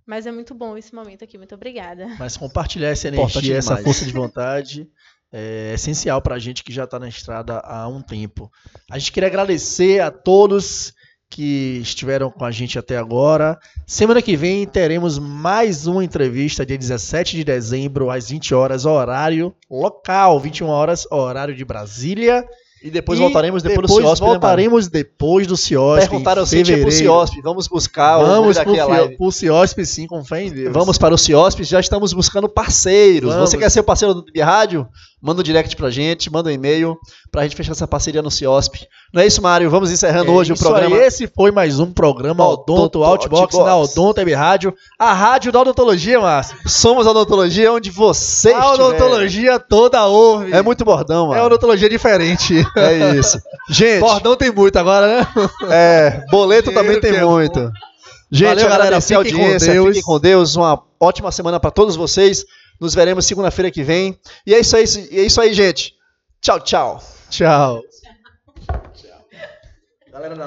S3: Mas é muito bom esse momento aqui. Muito obrigada.
S2: Mas compartilhar essa energia, essa força de vontade é essencial para a gente que já está na estrada há um tempo. A gente queria agradecer a todos que estiveram com a gente até agora. Semana que vem teremos mais uma entrevista, dia 17 de dezembro, às 20 horas, horário local, 21 horas, horário de Brasília.
S1: E depois
S2: E
S1: voltaremos depois,
S2: depois
S1: do CIOSP. né,
S2: voltaremos depois do CIOSP.
S1: Perguntaram se tinha pro. CIOSP. Vamos buscar o
S2: Vamos pro,
S1: live.
S2: pro CIOSP sim, com fé em Deus.
S1: Vamos para o CIOSP, já estamos buscando parceiros.
S2: Vamos.
S1: Você quer ser parceiro do de rádio? Manda um direct pra gente, manda um e-mail pra gente fechar essa parceria no CIOSP. Não é isso, Mário? Vamos encerrando
S2: É
S1: hoje o programa.
S2: aí, esse foi mais um programa
S1: Odonto
S2: Odonto Outbox,
S1: Outbox.
S2: na Odonto Web Rádio, a rádio da odontologia, Márcio.
S1: Somos a odontologia onde você
S2: A odontologia toda ouve.
S1: É muito bordão,
S2: É
S1: mano.
S2: odontologia diferente.
S1: É isso. Gente,
S2: Bordão tem muito agora, né?
S1: é, boleto também tem
S2: é
S1: muito. Gente,
S2: Valeu, galera.
S1: agradecer a
S2: Fiquem com. Deus.
S1: Fiquem com Deus. Uma ótima semana pra todos vocês. Nos veremos segunda-feira que vem. E é isso aí, é isso aí, gente. Tchau, tchau.
S2: Tchau.